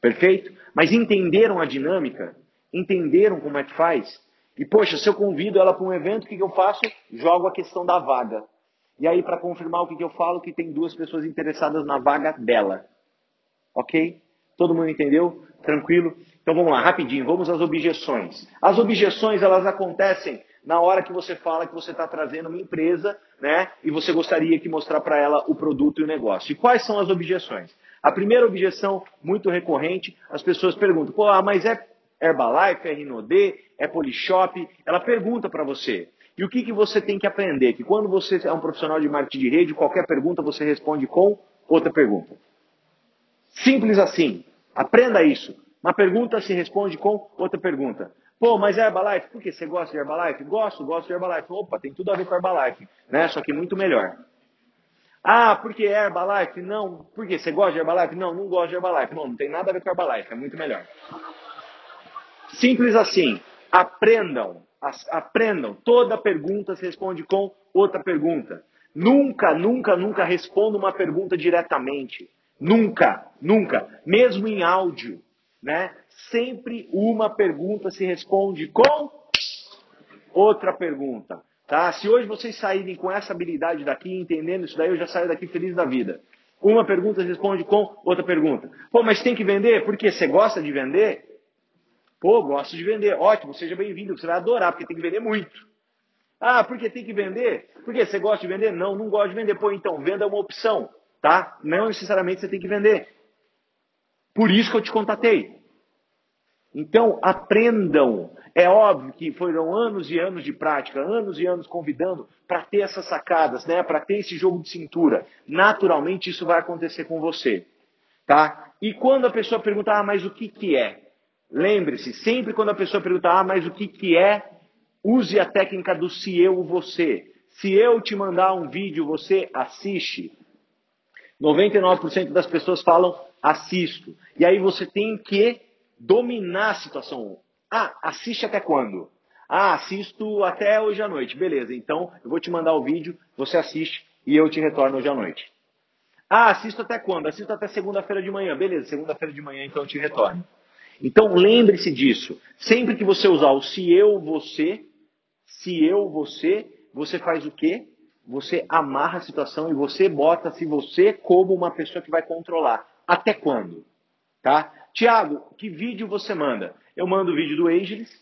Perfeito? Mas entenderam a dinâmica? Entenderam como é que faz. E, poxa, se eu convido ela para um evento, o que, que eu faço? Jogo a questão da vaga. E aí, para confirmar o que, que eu falo, que tem duas pessoas interessadas na vaga dela. Ok? Todo mundo entendeu? Tranquilo? Então vamos lá, rapidinho, vamos às objeções. As objeções, elas acontecem na hora que você fala que você está trazendo uma empresa, né? E você gostaria que mostrar para ela o produto e o negócio. E quais são as objeções? A primeira objeção, muito recorrente, as pessoas perguntam, pô, ah, mas é Herbalife, é Rinode, é Polishop, ela pergunta para você. E o que, que você tem que aprender? Que quando você é um profissional de marketing de rede, qualquer pergunta você responde com outra pergunta. Simples assim. Aprenda isso. Uma pergunta se responde com outra pergunta. Pô, mas Herbalife? Por que você gosta de Herbalife? Gosto, gosto de Herbalife. Opa, tem tudo a ver com Herbalife, né? Só que muito melhor. Ah, porque é Herbalife? Não. Por que você gosta de Herbalife? Não, não gosto de Herbalife. Não, não tem nada a ver com Herbalife, é muito melhor. Simples assim. Aprendam. Aprendam. Toda pergunta se responde com outra pergunta. Nunca, nunca, nunca responda uma pergunta diretamente. Nunca, nunca. Mesmo em áudio. Né? Sempre uma pergunta se responde com outra pergunta. Tá? Se hoje vocês saírem com essa habilidade daqui, entendendo isso daí, eu já saio daqui feliz da vida. Uma pergunta se responde com outra pergunta. Pô, mas tem que vender? Porque você gosta de vender? Pô, gosto de vender. Ótimo, seja bem-vindo, você vai adorar, porque tem que vender muito. Ah, porque tem que vender? Porque você gosta de vender? Não, não gosto de vender. Pô, então, venda é uma opção, tá? Não necessariamente você tem que vender. Por isso que eu te contatei. Então, aprendam. É óbvio que foram anos e anos de prática, anos e anos convidando para ter essas sacadas, né? para ter esse jogo de cintura. Naturalmente, isso vai acontecer com você. Tá? E quando a pessoa pergunta, ah, mas o que, que é? Lembre-se, sempre quando a pessoa pergunta, ah, mas o que, que é? Use a técnica do se eu, você. Se eu te mandar um vídeo, você assiste. 99% das pessoas falam assisto. E aí você tem que dominar a situação. Ah, assiste até quando? Ah, assisto até hoje à noite. Beleza, então eu vou te mandar o vídeo, você assiste e eu te retorno hoje à noite. Ah, assisto até quando? Assisto até segunda-feira de manhã. Beleza, segunda-feira de manhã então eu te retorno. Então lembre-se disso. Sempre que você usar o se eu, você, se eu, você, você faz o quê? Você amarra a situação e você bota se você como uma pessoa que vai controlar. Até quando? Tá? Tiago, que vídeo você manda? Eu mando o vídeo do Ageless,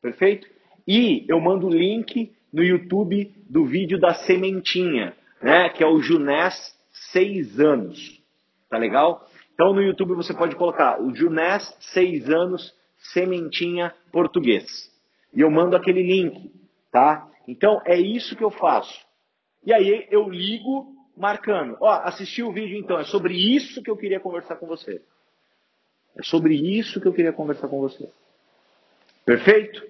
perfeito? E eu mando o link no YouTube do vídeo da sementinha, né? Que é o Junés 6 anos. Tá legal? Então no YouTube você pode colocar o Junés 6 anos sementinha português. E eu mando aquele link, tá? Então é isso que eu faço. E aí eu ligo marcando. Ó, assisti o vídeo então, é sobre isso que eu queria conversar com você. É sobre isso que eu queria conversar com você. Perfeito?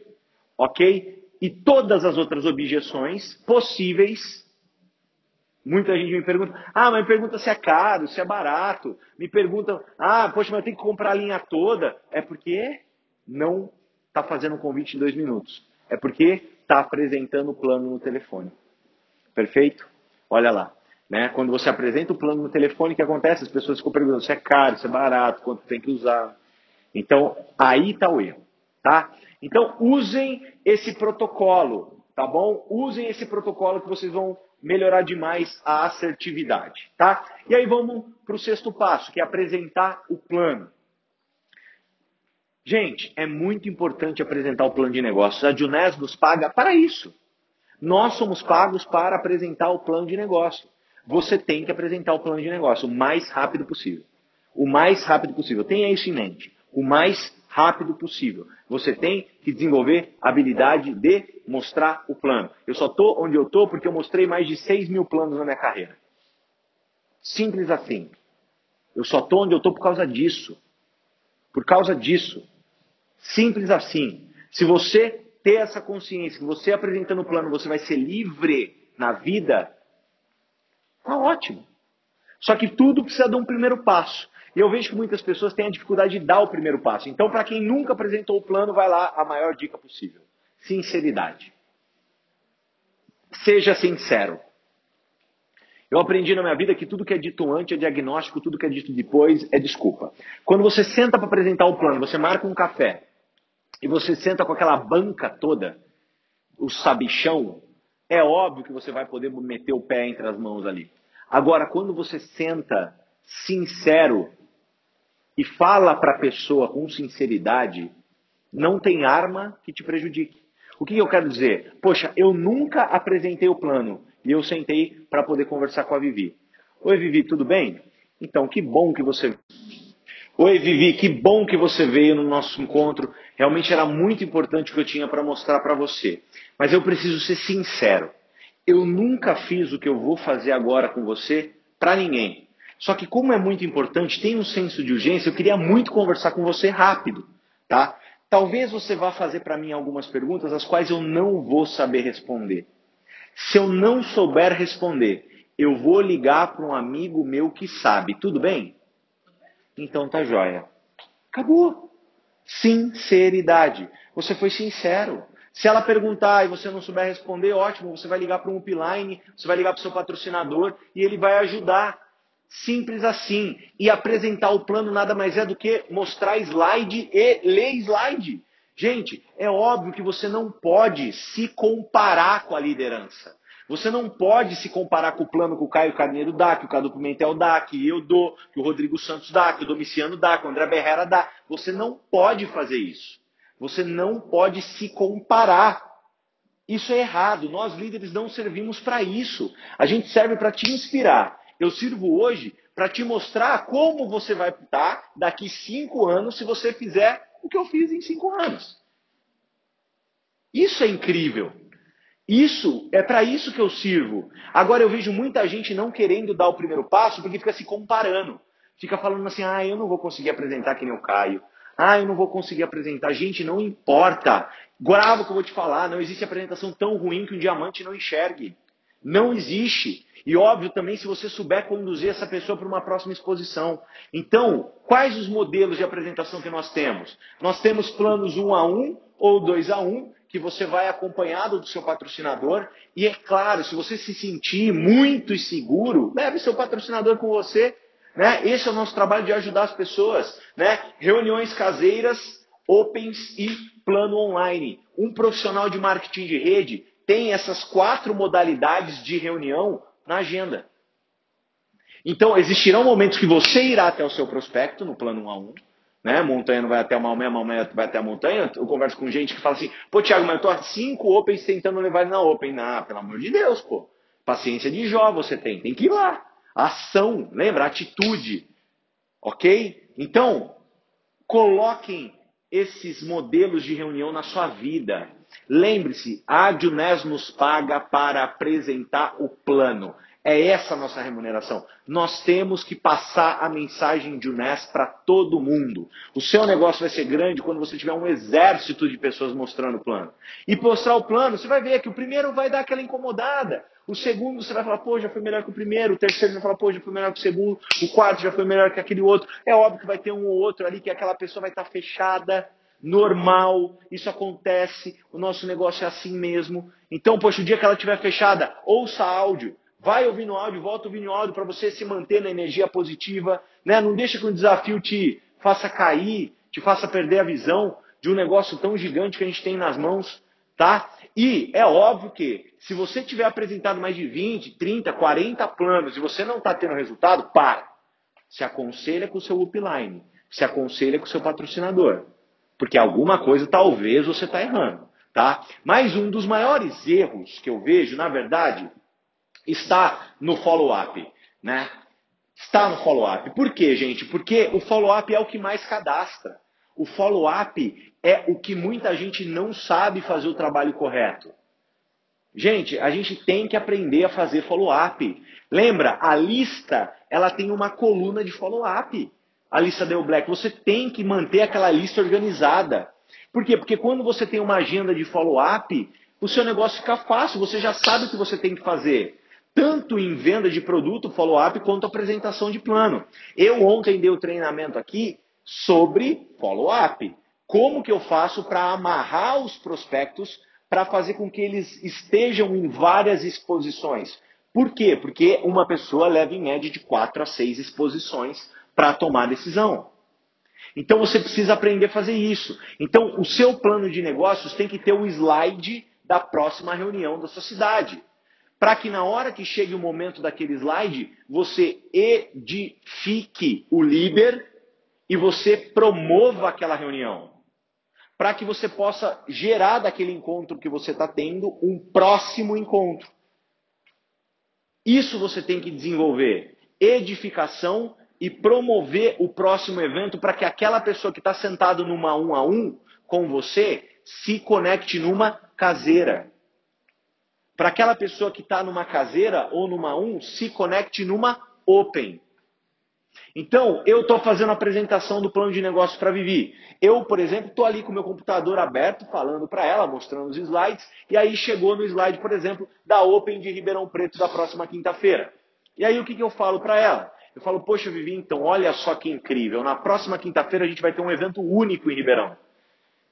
Ok? E todas as outras objeções possíveis. Muita gente me pergunta, ah, mas me pergunta se é caro, se é barato. Me perguntam, ah, poxa, mas eu tenho que comprar a linha toda. É porque não está fazendo um convite em dois minutos. É porque está apresentando o plano no telefone. Perfeito? Olha lá. Né? Quando você apresenta o plano no telefone, o que acontece? As pessoas ficam perguntando se é caro, se é barato, quanto tem que usar. Então, aí está o erro. Tá? Então, usem esse protocolo, tá bom? Usem esse protocolo que vocês vão melhorar demais a assertividade, tá? E aí vamos para o sexto passo, que é apresentar o plano. Gente, é muito importante apresentar o plano de negócios. A Junés nos paga para isso. Nós somos pagos para apresentar o plano de negócio. Você tem que apresentar o plano de negócio o mais rápido possível. O mais rápido possível. Tenha isso em mente. O mais rápido possível. Você tem que desenvolver a habilidade de mostrar o plano. Eu só estou onde eu estou porque eu mostrei mais de 6 mil planos na minha carreira. Simples assim. Eu só estou onde eu estou por causa disso. Por causa disso. Simples assim. Se você ter essa consciência que você apresentando o plano, você vai ser livre na vida, tá ótimo. Só que tudo precisa de um primeiro passo. E eu vejo que muitas pessoas têm a dificuldade de dar o primeiro passo. Então, para quem nunca apresentou o plano, vai lá a maior dica possível: sinceridade. Seja sincero. Eu aprendi na minha vida que tudo que é dito antes é diagnóstico, tudo que é dito depois é desculpa. Quando você senta para apresentar o plano, você marca um café, e você senta com aquela banca toda, o sabichão, é óbvio que você vai poder meter o pé entre as mãos ali. Agora, quando você senta sincero e fala para a pessoa com sinceridade, não tem arma que te prejudique. O que eu quero dizer? Poxa, eu nunca apresentei o plano e eu sentei para poder conversar com a Vivi. Oi, Vivi, tudo bem? Então, que bom que você Oi, Vivi, que bom que você veio no nosso encontro. Realmente era muito importante o que eu tinha para mostrar para você. Mas eu preciso ser sincero. Eu nunca fiz o que eu vou fazer agora com você para ninguém. Só que como é muito importante, tem um senso de urgência, eu queria muito conversar com você rápido, tá? Talvez você vá fazer para mim algumas perguntas as quais eu não vou saber responder. Se eu não souber responder, eu vou ligar para um amigo meu que sabe. Tudo bem? Então tá jóia. Acabou. Sinceridade. Você foi sincero. Se ela perguntar e você não souber responder, ótimo, você vai ligar para um upline, você vai ligar para o seu patrocinador e ele vai ajudar. Simples assim. E apresentar o plano nada mais é do que mostrar slide e ler slide. Gente, é óbvio que você não pode se comparar com a liderança. Você não pode se comparar com o plano que o Caio Carneiro dá, que o Cadu Pimentel dá, que eu dou, que o Rodrigo Santos dá, que o Domiciano dá, que o André Berrera dá. Você não pode fazer isso. Você não pode se comparar. Isso é errado. Nós líderes não servimos para isso. A gente serve para te inspirar. Eu sirvo hoje para te mostrar como você vai estar daqui cinco anos se você fizer o que eu fiz em cinco anos. Isso é incrível. Isso é para isso que eu sirvo. Agora eu vejo muita gente não querendo dar o primeiro passo porque fica se comparando. Fica falando assim: "Ah, eu não vou conseguir apresentar que nem o Caio. Ah, eu não vou conseguir apresentar". Gente, não importa. Grava o que eu vou te falar, não existe apresentação tão ruim que um diamante não enxergue. Não existe. E óbvio também se você souber conduzir essa pessoa para uma próxima exposição. Então, quais os modelos de apresentação que nós temos? Nós temos planos um a um ou dois a um, que você vai acompanhado do seu patrocinador. E é claro, se você se sentir muito inseguro, leve seu patrocinador com você. Né? Esse é o nosso trabalho de ajudar as pessoas. Né? Reuniões caseiras, opens e plano online. Um profissional de marketing de rede tem essas quatro modalidades de reunião na agenda. Então, existirão momentos que você irá até o seu prospecto no plano 1 a 1, né? Montanha não vai até almeia, uma almeia vai até a montanha. Eu converso com gente que fala assim: pô, Thiago, mas eu tô há cinco Opens tentando levar ele na Open. Ah, pelo amor de Deus, pô. Paciência de Jó você tem, tem que ir lá. Ação, lembra? Atitude. Ok? Então, coloquem esses modelos de reunião na sua vida. Lembre-se, a Junés nos paga para apresentar o plano. É essa a nossa remuneração. Nós temos que passar a mensagem de UNES para todo mundo. O seu negócio vai ser grande quando você tiver um exército de pessoas mostrando o plano. E mostrar o plano, você vai ver que o primeiro vai dar aquela incomodada. O segundo você vai falar, pô, já foi melhor que o primeiro. O terceiro vai falar, pô, já foi melhor que o segundo. O quarto já foi melhor que aquele outro. É óbvio que vai ter um ou outro ali que aquela pessoa vai estar fechada normal, isso acontece, o nosso negócio é assim mesmo. Então, poxa, o dia que ela estiver fechada, ouça áudio, vai ouvindo áudio, volta ouvindo áudio para você se manter na energia positiva, né? Não deixa que o desafio te faça cair, te faça perder a visão de um negócio tão gigante que a gente tem nas mãos, tá? E é óbvio que se você tiver apresentado mais de 20, 30, 40 planos e você não está tendo resultado, para. Se aconselha com o seu upline, se aconselha com o seu patrocinador. Porque alguma coisa talvez você está errando. Tá? Mas um dos maiores erros que eu vejo, na verdade, está no follow-up. Né? Está no follow-up. Por quê, gente? Porque o follow-up é o que mais cadastra. O follow-up é o que muita gente não sabe fazer o trabalho correto. Gente, a gente tem que aprender a fazer follow-up. Lembra, a lista ela tem uma coluna de follow-up a lista Deu Black. Você tem que manter aquela lista organizada. Por quê? Porque quando você tem uma agenda de follow-up, o seu negócio fica fácil, você já sabe o que você tem que fazer. Tanto em venda de produto, follow-up, quanto apresentação de plano. Eu ontem dei o treinamento aqui sobre follow-up. Como que eu faço para amarrar os prospectos para fazer com que eles estejam em várias exposições? Por quê? Porque uma pessoa leva em média de 4 a 6 exposições para tomar decisão. Então você precisa aprender a fazer isso. Então o seu plano de negócios tem que ter o slide da próxima reunião da sua cidade. Para que na hora que chegue o momento daquele slide, você edifique o líder e você promova aquela reunião. Para que você possa gerar daquele encontro que você está tendo um próximo encontro. Isso você tem que desenvolver. Edificação e promover o próximo evento para que aquela pessoa que está sentado numa um a um com você se conecte numa caseira. Para aquela pessoa que está numa caseira ou numa um, se conecte numa open. Então, eu estou fazendo a apresentação do plano de negócio para Vivi. Eu, por exemplo, estou ali com o meu computador aberto, falando para ela, mostrando os slides, e aí chegou no slide, por exemplo, da Open de Ribeirão Preto da próxima quinta-feira. E aí o que, que eu falo para ela? Eu falo, poxa, Vivi, então olha só que incrível. Na próxima quinta-feira a gente vai ter um evento único em Ribeirão.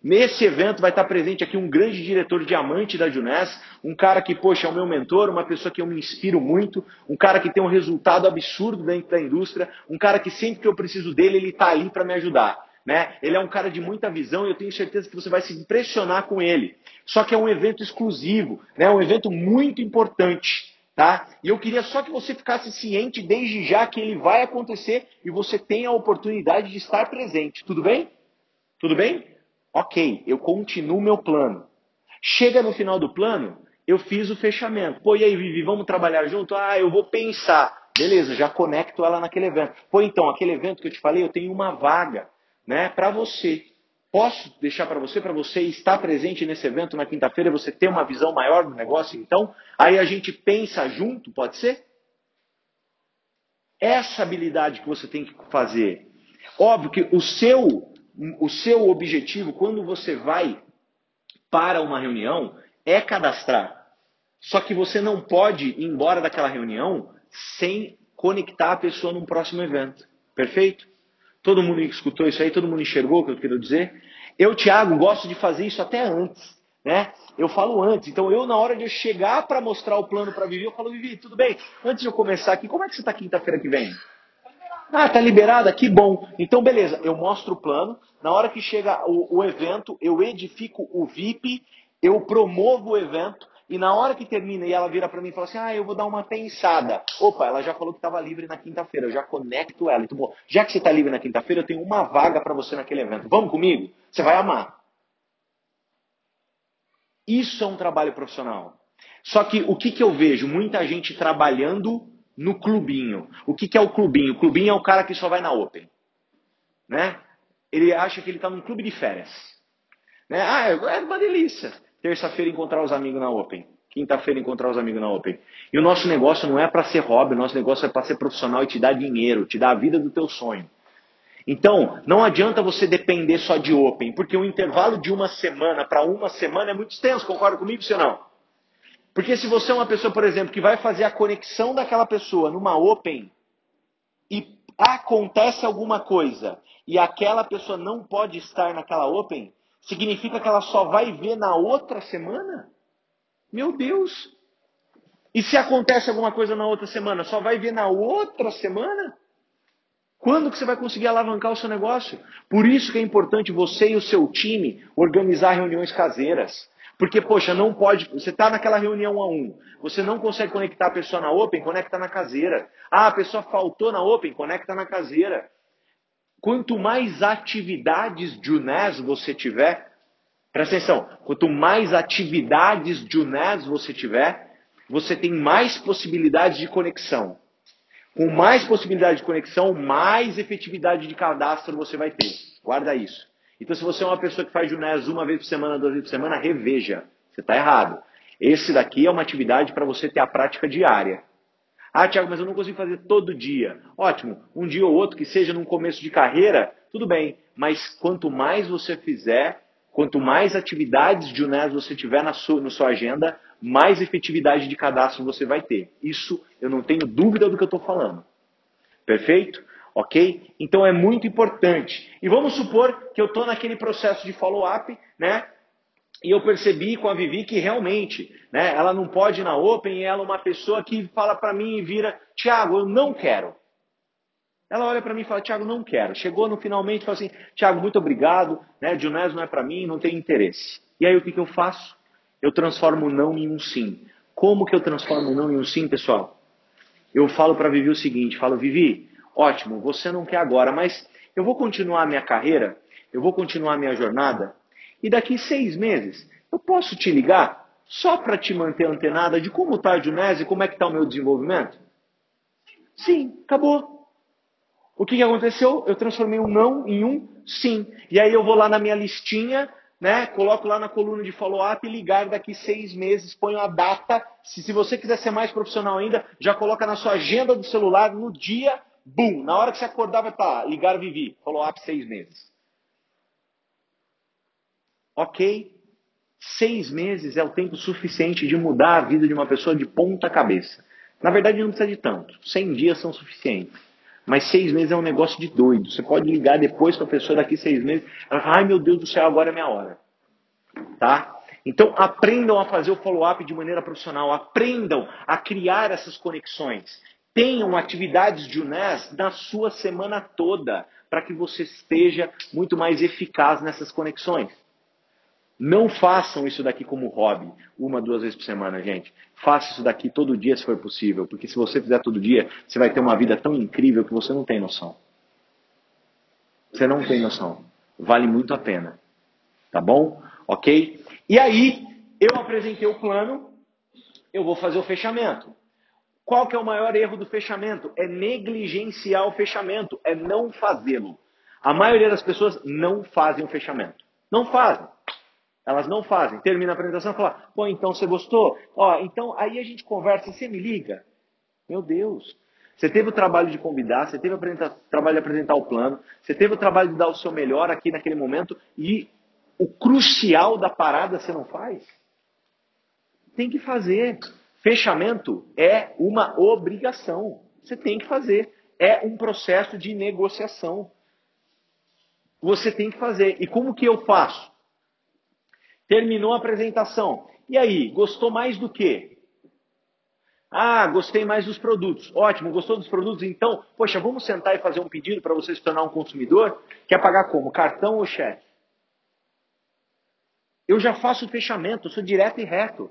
Nesse evento vai estar presente aqui um grande diretor diamante da Junés, um cara que, poxa, é o meu mentor, uma pessoa que eu me inspiro muito, um cara que tem um resultado absurdo dentro da indústria, um cara que sempre que eu preciso dele, ele está ali para me ajudar. Né? Ele é um cara de muita visão e eu tenho certeza que você vai se impressionar com ele. Só que é um evento exclusivo, né? um evento muito importante. Tá? E eu queria só que você ficasse ciente desde já que ele vai acontecer e você tem a oportunidade de estar presente. Tudo bem? Tudo bem? Ok, eu continuo meu plano. Chega no final do plano, eu fiz o fechamento. Pô, e aí, Vivi, vamos trabalhar junto? Ah, eu vou pensar. Beleza, já conecto ela naquele evento. Pô, então, aquele evento que eu te falei, eu tenho uma vaga, né, para você. Posso deixar para você, para você estar presente nesse evento na quinta-feira, você ter uma visão maior do negócio, então? Aí a gente pensa junto, pode ser? Essa habilidade que você tem que fazer. Óbvio que o seu, o seu objetivo, quando você vai para uma reunião, é cadastrar. Só que você não pode ir embora daquela reunião sem conectar a pessoa num próximo evento. Perfeito? Todo mundo escutou isso aí? Todo mundo enxergou o que eu quero dizer? Eu, Thiago, gosto de fazer isso até antes. Né? Eu falo antes. Então, eu, na hora de eu chegar para mostrar o plano para Vivi, eu falo, Vivi, tudo bem? Antes de eu começar aqui, como é que você está quinta-feira que vem? Ah, tá liberada? Que bom. Então, beleza, eu mostro o plano. Na hora que chega o, o evento, eu edifico o VIP, eu promovo o evento, e na hora que termina e ela vira para mim e fala assim: Ah, eu vou dar uma pensada. Opa, ela já falou que estava livre na quinta-feira. Eu já conecto ela. Então, bom, já que você está livre na quinta-feira, eu tenho uma vaga para você naquele evento. Vamos comigo? Você vai amar. Isso é um trabalho profissional. Só que o que, que eu vejo? Muita gente trabalhando no clubinho. O que, que é o clubinho? O clubinho é o cara que só vai na Open. Né? Ele acha que ele está num clube de férias. Né? Ah, é uma delícia. Terça-feira encontrar os amigos na Open. Quinta-feira encontrar os amigos na Open. E o nosso negócio não é para ser hobby, o nosso negócio é para ser profissional e te dar dinheiro, te dar a vida do teu sonho. Então, não adianta você depender só de Open, porque o intervalo de uma semana para uma semana é muito extenso, concorda comigo, ou não? Porque se você é uma pessoa, por exemplo, que vai fazer a conexão daquela pessoa numa Open e acontece alguma coisa e aquela pessoa não pode estar naquela Open, Significa que ela só vai ver na outra semana? Meu Deus! E se acontece alguma coisa na outra semana, só vai ver na outra semana? Quando que você vai conseguir alavancar o seu negócio? Por isso que é importante você e o seu time organizar reuniões caseiras. Porque, poxa, não pode. Você está naquela reunião a um, você não consegue conectar a pessoa na Open, conecta na caseira. Ah, a pessoa faltou na Open, conecta na caseira. Quanto mais atividades Junés você tiver, presta atenção, quanto mais atividades Junés você tiver, você tem mais possibilidades de conexão. Com mais possibilidade de conexão, mais efetividade de cadastro você vai ter. Guarda isso. Então, se você é uma pessoa que faz Junés uma vez por semana, duas vezes por semana, reveja. Você está errado. Esse daqui é uma atividade para você ter a prática diária. Ah, Tiago, mas eu não consigo fazer todo dia. Ótimo, um dia ou outro que seja num começo de carreira, tudo bem. Mas quanto mais você fizer, quanto mais atividades de UNES você tiver na sua, na sua agenda, mais efetividade de cadastro você vai ter. Isso eu não tenho dúvida do que eu estou falando. Perfeito? Ok? Então é muito importante. E vamos supor que eu estou naquele processo de follow-up, né? E eu percebi com a Vivi que realmente, né, ela não pode ir na Open e ela é uma pessoa que fala para mim e vira, Tiago, eu não quero. Ela olha para mim e fala, Tiago, não quero. Chegou no finalmente e fala assim, Tiago, muito obrigado, né, Dionésio não é para mim, não tem interesse. E aí o que, que eu faço? Eu transformo o não em um sim. Como que eu transformo o não em um sim, pessoal? Eu falo para Vivi o seguinte, falo, Vivi, ótimo, você não quer agora, mas eu vou continuar a minha carreira, eu vou continuar a minha jornada, e daqui seis meses, eu posso te ligar só para te manter antenada de como está a Junese como é que está o meu desenvolvimento? Sim, acabou. O que, que aconteceu? Eu transformei um não em um sim. E aí eu vou lá na minha listinha, né? Coloco lá na coluna de follow-up e ligar daqui seis meses, ponho a data. Se, se você quiser ser mais profissional ainda, já coloca na sua agenda do celular no dia, boom, na hora que você acordar vai estar tá, ligar Vivi, follow-up seis meses. Ok, seis meses é o tempo suficiente de mudar a vida de uma pessoa de ponta cabeça. Na verdade, não precisa de tanto. 100 dias são suficientes. Mas seis meses é um negócio de doido. Você pode ligar depois para a pessoa daqui seis meses. Ela fala, ai meu Deus do céu, agora é minha hora. Tá? Então aprendam a fazer o follow-up de maneira profissional. Aprendam a criar essas conexões. Tenham atividades de UNES na sua semana toda para que você esteja muito mais eficaz nessas conexões. Não façam isso daqui como hobby, uma, duas vezes por semana, gente. Faça isso daqui todo dia se for possível, porque se você fizer todo dia, você vai ter uma vida tão incrível que você não tem noção. Você não tem noção. Vale muito a pena. Tá bom? Ok? E aí, eu apresentei o plano, eu vou fazer o fechamento. Qual que é o maior erro do fechamento? É negligenciar o fechamento, é não fazê-lo. A maioria das pessoas não fazem o fechamento. Não fazem. Elas não fazem. Termina a apresentação e fala, pô, então você gostou? Ó, então aí a gente conversa, você me liga? Meu Deus. Você teve o trabalho de convidar, você teve o trabalho de apresentar o plano, você teve o trabalho de dar o seu melhor aqui naquele momento e o crucial da parada você não faz? Tem que fazer. Fechamento é uma obrigação. Você tem que fazer. É um processo de negociação. Você tem que fazer. E como que eu faço? Terminou a apresentação. E aí, gostou mais do que? Ah, gostei mais dos produtos. Ótimo, gostou dos produtos? Então, poxa, vamos sentar e fazer um pedido para você se tornar um consumidor? Quer pagar como? Cartão ou cheque? Eu já faço o fechamento, sou direto e reto.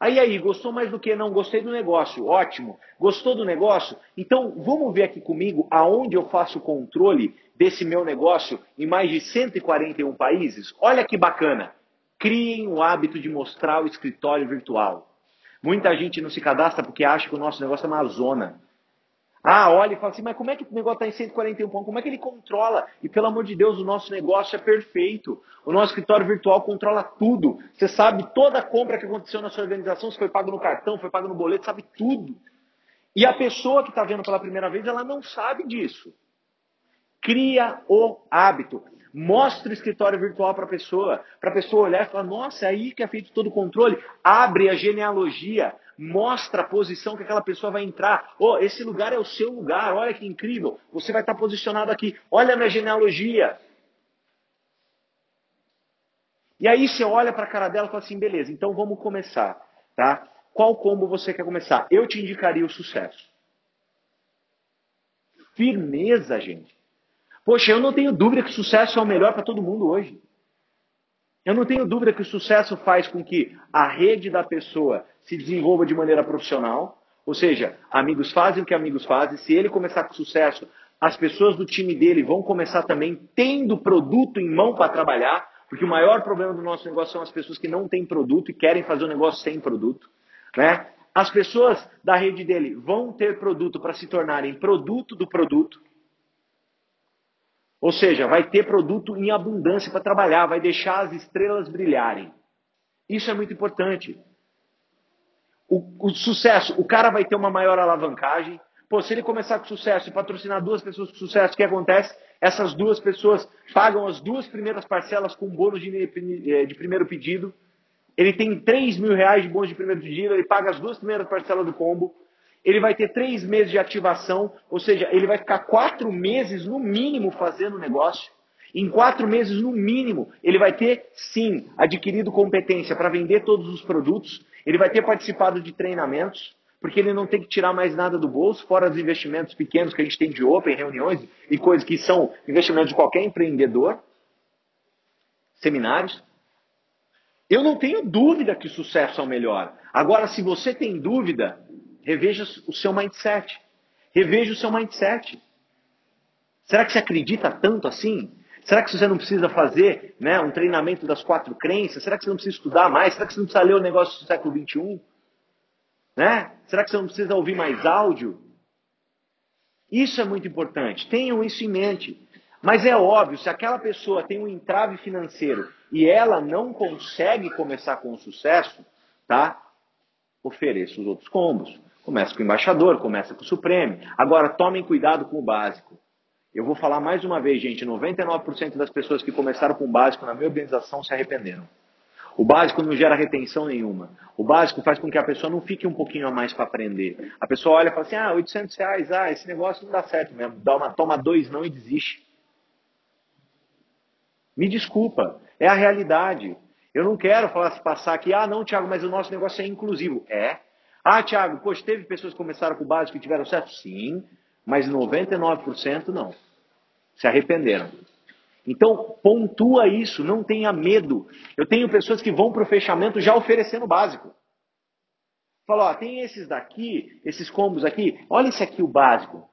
Aí, aí, gostou mais do que? Não, gostei do negócio. Ótimo. Gostou do negócio? Então, vamos ver aqui comigo aonde eu faço o controle desse meu negócio em mais de 141 países? Olha que bacana. Criem o hábito de mostrar o escritório virtual. Muita gente não se cadastra porque acha que o nosso negócio é uma zona. Ah, olha e fala assim, mas como é que o negócio está em 141 pontos? Como é que ele controla? E pelo amor de Deus, o nosso negócio é perfeito. O nosso escritório virtual controla tudo. Você sabe toda a compra que aconteceu na sua organização, se foi pago no cartão, foi pago no boleto, sabe tudo. E a pessoa que está vendo pela primeira vez, ela não sabe disso. Cria o hábito. Mostra o escritório virtual para a pessoa, para a pessoa olhar e falar: nossa, é aí que é feito todo o controle. Abre a genealogia, mostra a posição que aquela pessoa vai entrar. Oh, esse lugar é o seu lugar, olha que incrível. Você vai estar posicionado aqui. Olha a minha genealogia. E aí você olha para a cara dela e fala assim: beleza, então vamos começar. Tá? Qual combo você quer começar? Eu te indicaria o sucesso. Firmeza, gente. Poxa, eu não tenho dúvida que o sucesso é o melhor para todo mundo hoje. Eu não tenho dúvida que o sucesso faz com que a rede da pessoa se desenvolva de maneira profissional. Ou seja, amigos fazem o que amigos fazem. Se ele começar com sucesso, as pessoas do time dele vão começar também tendo produto em mão para trabalhar. Porque o maior problema do nosso negócio são as pessoas que não têm produto e querem fazer um negócio sem produto. Né? As pessoas da rede dele vão ter produto para se tornarem produto do produto. Ou seja, vai ter produto em abundância para trabalhar, vai deixar as estrelas brilharem. Isso é muito importante. O, o, sucesso, o cara vai ter uma maior alavancagem. Pô, se ele começar com sucesso e patrocinar duas pessoas com sucesso, o que acontece? Essas duas pessoas pagam as duas primeiras parcelas com bônus de, de primeiro pedido. Ele tem 3 mil reais de bônus de primeiro pedido, ele paga as duas primeiras parcelas do combo ele vai ter três meses de ativação, ou seja, ele vai ficar quatro meses no mínimo fazendo o negócio. Em quatro meses, no mínimo, ele vai ter, sim, adquirido competência para vender todos os produtos, ele vai ter participado de treinamentos, porque ele não tem que tirar mais nada do bolso, fora os investimentos pequenos que a gente tem de Open, reuniões e coisas que são investimentos de qualquer empreendedor, seminários. Eu não tenho dúvida que o sucesso é o melhor. Agora, se você tem dúvida, Reveja o seu mindset. Reveja o seu mindset. Será que você acredita tanto assim? Será que você não precisa fazer né, um treinamento das quatro crenças? Será que você não precisa estudar mais? Será que você não precisa ler o negócio do século XXI? Né? Será que você não precisa ouvir mais áudio? Isso é muito importante. Tenham isso em mente. Mas é óbvio, se aquela pessoa tem um entrave financeiro e ela não consegue começar com sucesso, tá? Ofereça os outros combos. Começa com o embaixador, começa com o Supremo. Agora, tomem cuidado com o básico. Eu vou falar mais uma vez, gente: 99% das pessoas que começaram com o básico na minha organização se arrependeram. O básico não gera retenção nenhuma. O básico faz com que a pessoa não fique um pouquinho a mais para aprender. A pessoa olha e fala assim: ah, 800 reais, ah, esse negócio não dá certo mesmo. Dá uma, toma dois não e desiste. Me desculpa, é a realidade. Eu não quero falar, passar aqui, ah, não, Tiago, mas o nosso negócio é inclusivo. É, ah, Thiago, poxa, teve pessoas que começaram com o básico e tiveram certo? Sim, mas 99% não. Se arrependeram. Então, pontua isso, não tenha medo. Eu tenho pessoas que vão para o fechamento já oferecendo o básico. Fala, ó, tem esses daqui, esses combos aqui, olha esse aqui o básico.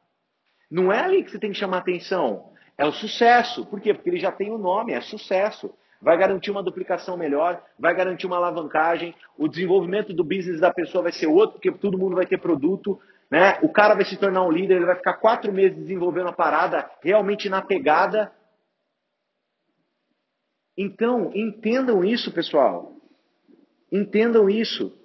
Não é ali que você tem que chamar atenção, é o sucesso. Por quê? Porque ele já tem o um nome, é sucesso vai garantir uma duplicação melhor, vai garantir uma alavancagem, o desenvolvimento do business da pessoa vai ser outro, porque todo mundo vai ter produto, né? O cara vai se tornar um líder, ele vai ficar quatro meses desenvolvendo a parada realmente na pegada, Então, entendam isso, pessoal. Entendam isso.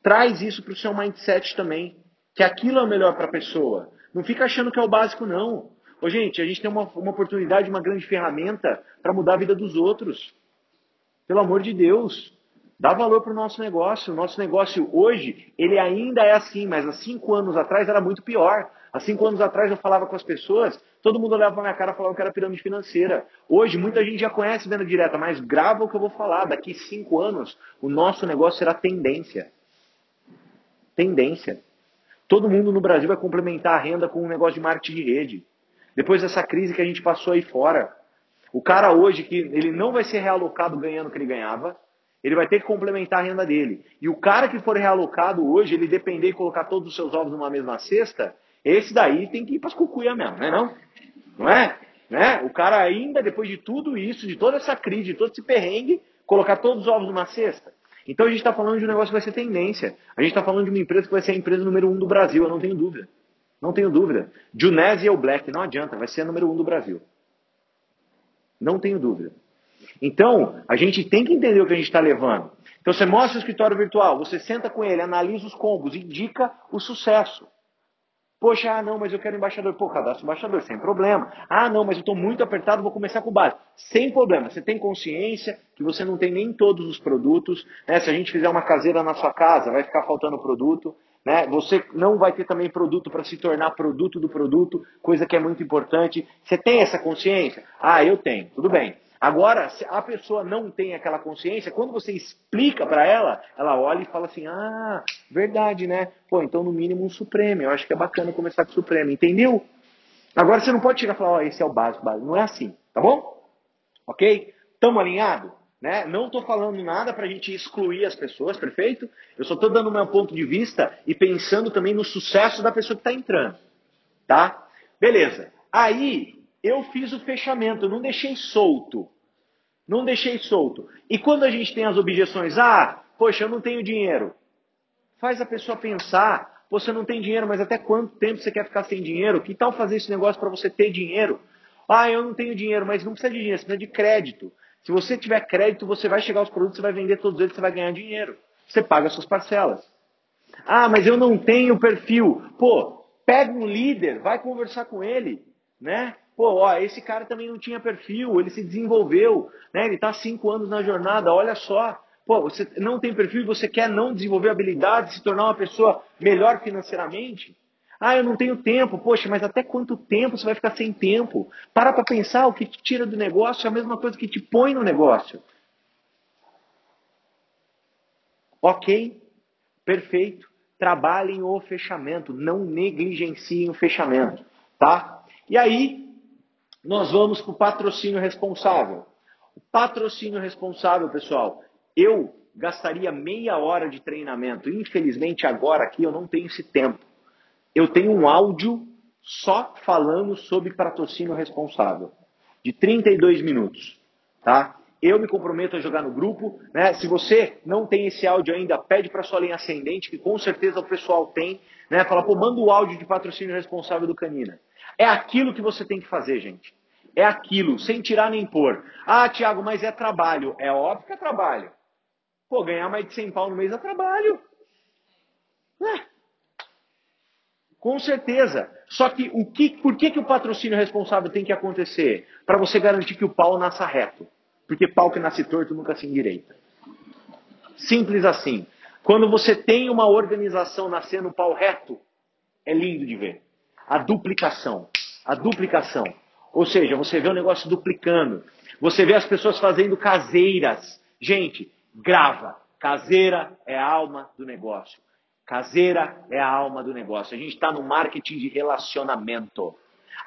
Traz isso para o seu mindset também. Que aquilo é o melhor para a pessoa. Não fica achando que é o básico, não. Ô, gente, a gente tem uma, uma oportunidade, uma grande ferramenta para mudar a vida dos outros. Pelo amor de Deus. Dá valor para o nosso negócio. O nosso negócio hoje, ele ainda é assim, mas há cinco anos atrás era muito pior. Há cinco anos atrás eu falava com as pessoas, todo mundo olhava para minha cara e falava que era pirâmide financeira. Hoje, muita gente já conhece venda direta, mas grava o que eu vou falar. Daqui cinco anos, o nosso negócio será tendência. Tendência. Todo mundo no Brasil vai complementar a renda com um negócio de marketing de rede. Depois dessa crise que a gente passou aí fora. O cara hoje que ele não vai ser realocado ganhando o que ele ganhava, ele vai ter que complementar a renda dele. E o cara que for realocado hoje, ele depender de colocar todos os seus ovos numa mesma cesta, esse daí tem que ir para as cucuia mesmo, não é não? Não é? Né? O cara ainda, depois de tudo isso, de toda essa crise, de todo esse perrengue, colocar todos os ovos numa cesta. Então a gente está falando de um negócio que vai ser tendência. A gente está falando de uma empresa que vai ser a empresa número um do Brasil, eu não tenho dúvida. Não tenho dúvida. Junese e o Black, não adianta, vai ser a número um do Brasil. Não tenho dúvida. Então, a gente tem que entender o que a gente está levando. Então, você mostra o escritório virtual, você senta com ele, analisa os combos, indica o sucesso. Poxa, ah, não, mas eu quero embaixador. Pô, cadastro embaixador, sem problema. Ah, não, mas eu estou muito apertado, vou começar com básico. Sem problema. Você tem consciência que você não tem nem todos os produtos. Né? Se a gente fizer uma caseira na sua casa, vai ficar faltando produto. Né? Você não vai ter também produto para se tornar produto do produto, coisa que é muito importante. Você tem essa consciência? Ah, eu tenho. Tudo bem. Agora, se a pessoa não tem aquela consciência, quando você explica para ela, ela olha e fala assim: ah, verdade, né? Pô, então no mínimo um Supremo. Eu acho que é bacana começar com o Supremo, entendeu? Agora você não pode chegar e falar: ó, oh, esse é o básico, básico. Não é assim, tá bom? Ok? Tamo alinhado? Né? Não estou falando nada para a gente excluir as pessoas, perfeito? Eu só estou dando meu ponto de vista e pensando também no sucesso da pessoa que está entrando. Tá? Beleza. Aí, eu fiz o fechamento, não deixei solto. Não deixei solto. E quando a gente tem as objeções, ah, poxa, eu não tenho dinheiro. Faz a pessoa pensar, você não tem dinheiro, mas até quanto tempo você quer ficar sem dinheiro? Que tal fazer esse negócio para você ter dinheiro? Ah, eu não tenho dinheiro, mas não precisa de dinheiro, você precisa de crédito. Se você tiver crédito, você vai chegar aos produtos, você vai vender todos eles, você vai ganhar dinheiro. Você paga as suas parcelas. Ah, mas eu não tenho perfil. Pô, pega um líder, vai conversar com ele, né? Pô, ó, esse cara também não tinha perfil, ele se desenvolveu, né? Ele está cinco anos na jornada, olha só. Pô, você não tem perfil e você quer não desenvolver habilidade, se tornar uma pessoa melhor financeiramente? Ah, eu não tenho tempo. Poxa, mas até quanto tempo você vai ficar sem tempo? Para para pensar, o que te tira do negócio é a mesma coisa que te põe no negócio. Ok? Perfeito. Trabalhem o fechamento, não negligenciem o fechamento, tá? E aí, nós vamos para o patrocínio responsável. O patrocínio responsável, pessoal, eu gastaria meia hora de treinamento. Infelizmente, agora aqui eu não tenho esse tempo. Eu tenho um áudio só falando sobre patrocínio responsável, de 32 minutos. Tá? Eu me comprometo a jogar no grupo. Né? Se você não tem esse áudio ainda, pede para sua linha ascendente, que com certeza o pessoal tem. Né? Fala, pô, manda o áudio de patrocínio responsável do Canina. É aquilo que você tem que fazer, gente. É aquilo, sem tirar nem pôr. Ah, Tiago, mas é trabalho. É óbvio que é trabalho. Pô, ganhar mais de 100 pau no mês é trabalho. É. Com certeza. Só que, o que por que, que o patrocínio responsável tem que acontecer? Para você garantir que o pau nasça reto. Porque pau que nasce torto nunca se endireita. Simples assim. Quando você tem uma organização nascendo pau reto, é lindo de ver. A duplicação. A duplicação. Ou seja, você vê o negócio duplicando. Você vê as pessoas fazendo caseiras. Gente, grava. Caseira é a alma do negócio. Caseira é a alma do negócio. A gente está no marketing de relacionamento.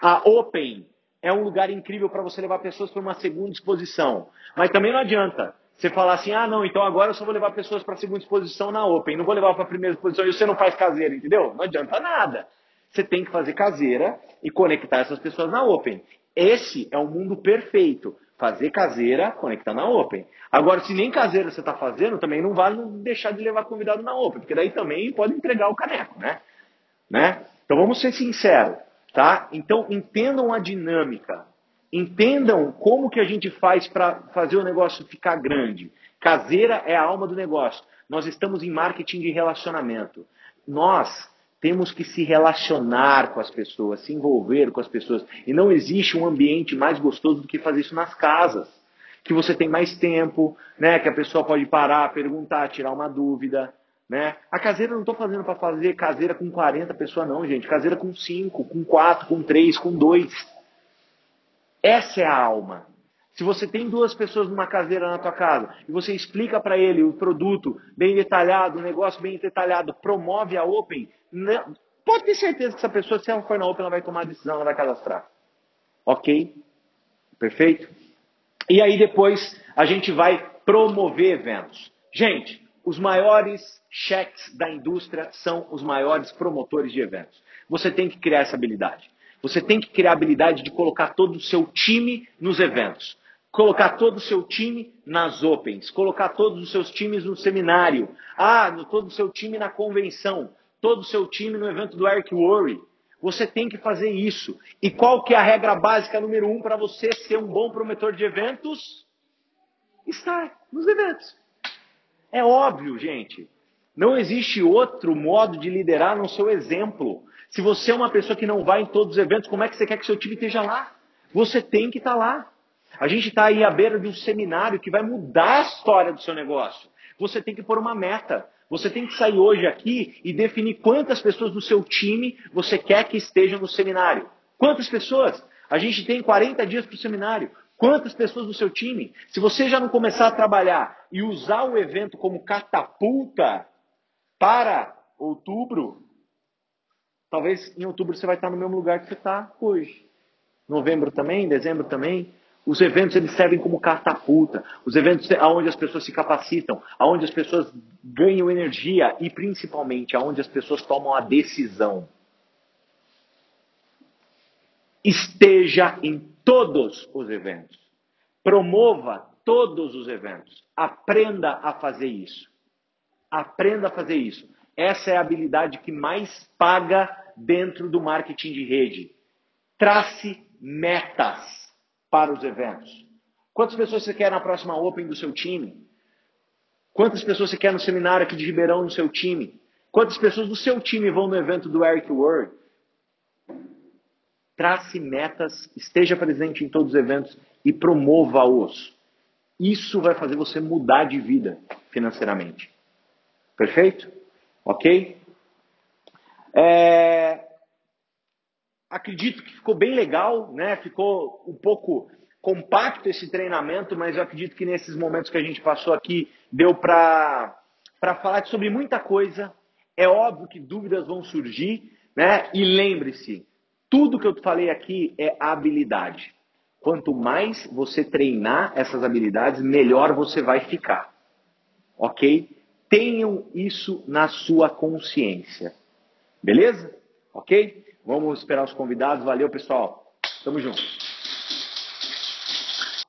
A Open é um lugar incrível para você levar pessoas para uma segunda exposição. Mas também não adianta você falar assim: ah, não, então agora eu só vou levar pessoas para a segunda exposição na Open. Não vou levar para a primeira exposição e você não faz caseira, entendeu? Não adianta nada. Você tem que fazer caseira e conectar essas pessoas na Open. Esse é o mundo perfeito. Fazer caseira, conectar na Open. Agora, se nem caseira você está fazendo, também não vale deixar de levar convidado na Open, porque daí também pode entregar o caneco, né? né? Então vamos ser sinceros, tá? Então entendam a dinâmica. Entendam como que a gente faz para fazer o negócio ficar grande. Caseira é a alma do negócio. Nós estamos em marketing de relacionamento. Nós temos que se relacionar com as pessoas, se envolver com as pessoas. E não existe um ambiente mais gostoso do que fazer isso nas casas. Que você tem mais tempo, né? que a pessoa pode parar, perguntar, tirar uma dúvida. Né? A caseira não estou fazendo para fazer caseira com 40 pessoas, não, gente. Caseira com 5, com 4, com 3, com 2. Essa é a alma. Se você tem duas pessoas numa caseira na tua casa e você explica para ele o produto bem detalhado, o negócio bem detalhado, promove a Open, não, pode ter certeza que essa pessoa, se ela for na Open, ela vai tomar a decisão, ela vai cadastrar. Ok? Perfeito? E aí depois a gente vai promover eventos. Gente, os maiores cheques da indústria são os maiores promotores de eventos. Você tem que criar essa habilidade. Você tem que criar a habilidade de colocar todo o seu time nos eventos colocar todo o seu time nas Opens, colocar todos os seus times no seminário, ah, no, todo o seu time na convenção, todo o seu time no evento do Eric Worre. Você tem que fazer isso. E qual que é a regra básica número um para você ser um bom promotor de eventos? Estar nos eventos. É óbvio, gente. Não existe outro modo de liderar no seu exemplo. Se você é uma pessoa que não vai em todos os eventos, como é que você quer que seu time esteja lá? Você tem que estar lá. A gente está aí à beira de um seminário que vai mudar a história do seu negócio. Você tem que pôr uma meta. Você tem que sair hoje aqui e definir quantas pessoas do seu time você quer que estejam no seminário. Quantas pessoas? A gente tem 40 dias para o seminário. Quantas pessoas do seu time? Se você já não começar a trabalhar e usar o evento como catapulta para outubro, talvez em outubro você vai estar no mesmo lugar que você está hoje. Novembro também, dezembro também. Os eventos eles servem como catapulta. Os eventos onde as pessoas se capacitam, onde as pessoas ganham energia e principalmente onde as pessoas tomam a decisão. Esteja em todos os eventos. Promova todos os eventos. Aprenda a fazer isso. Aprenda a fazer isso. Essa é a habilidade que mais paga dentro do marketing de rede. Trace metas para os eventos? Quantas pessoas você quer na próxima Open do seu time? Quantas pessoas você quer no seminário aqui de Ribeirão no seu time? Quantas pessoas do seu time vão no evento do Eric Word? Trace metas, esteja presente em todos os eventos e promova-os. Isso vai fazer você mudar de vida financeiramente. Perfeito? Ok? É acredito que ficou bem legal, né? Ficou um pouco compacto esse treinamento, mas eu acredito que nesses momentos que a gente passou aqui deu para para falar sobre muita coisa. É óbvio que dúvidas vão surgir, né? E lembre-se, tudo que eu falei aqui é habilidade. Quanto mais você treinar essas habilidades, melhor você vai ficar. OK? Tenham isso na sua consciência. Beleza? OK? Vamos esperar os convidados. Valeu, pessoal. Tamo junto.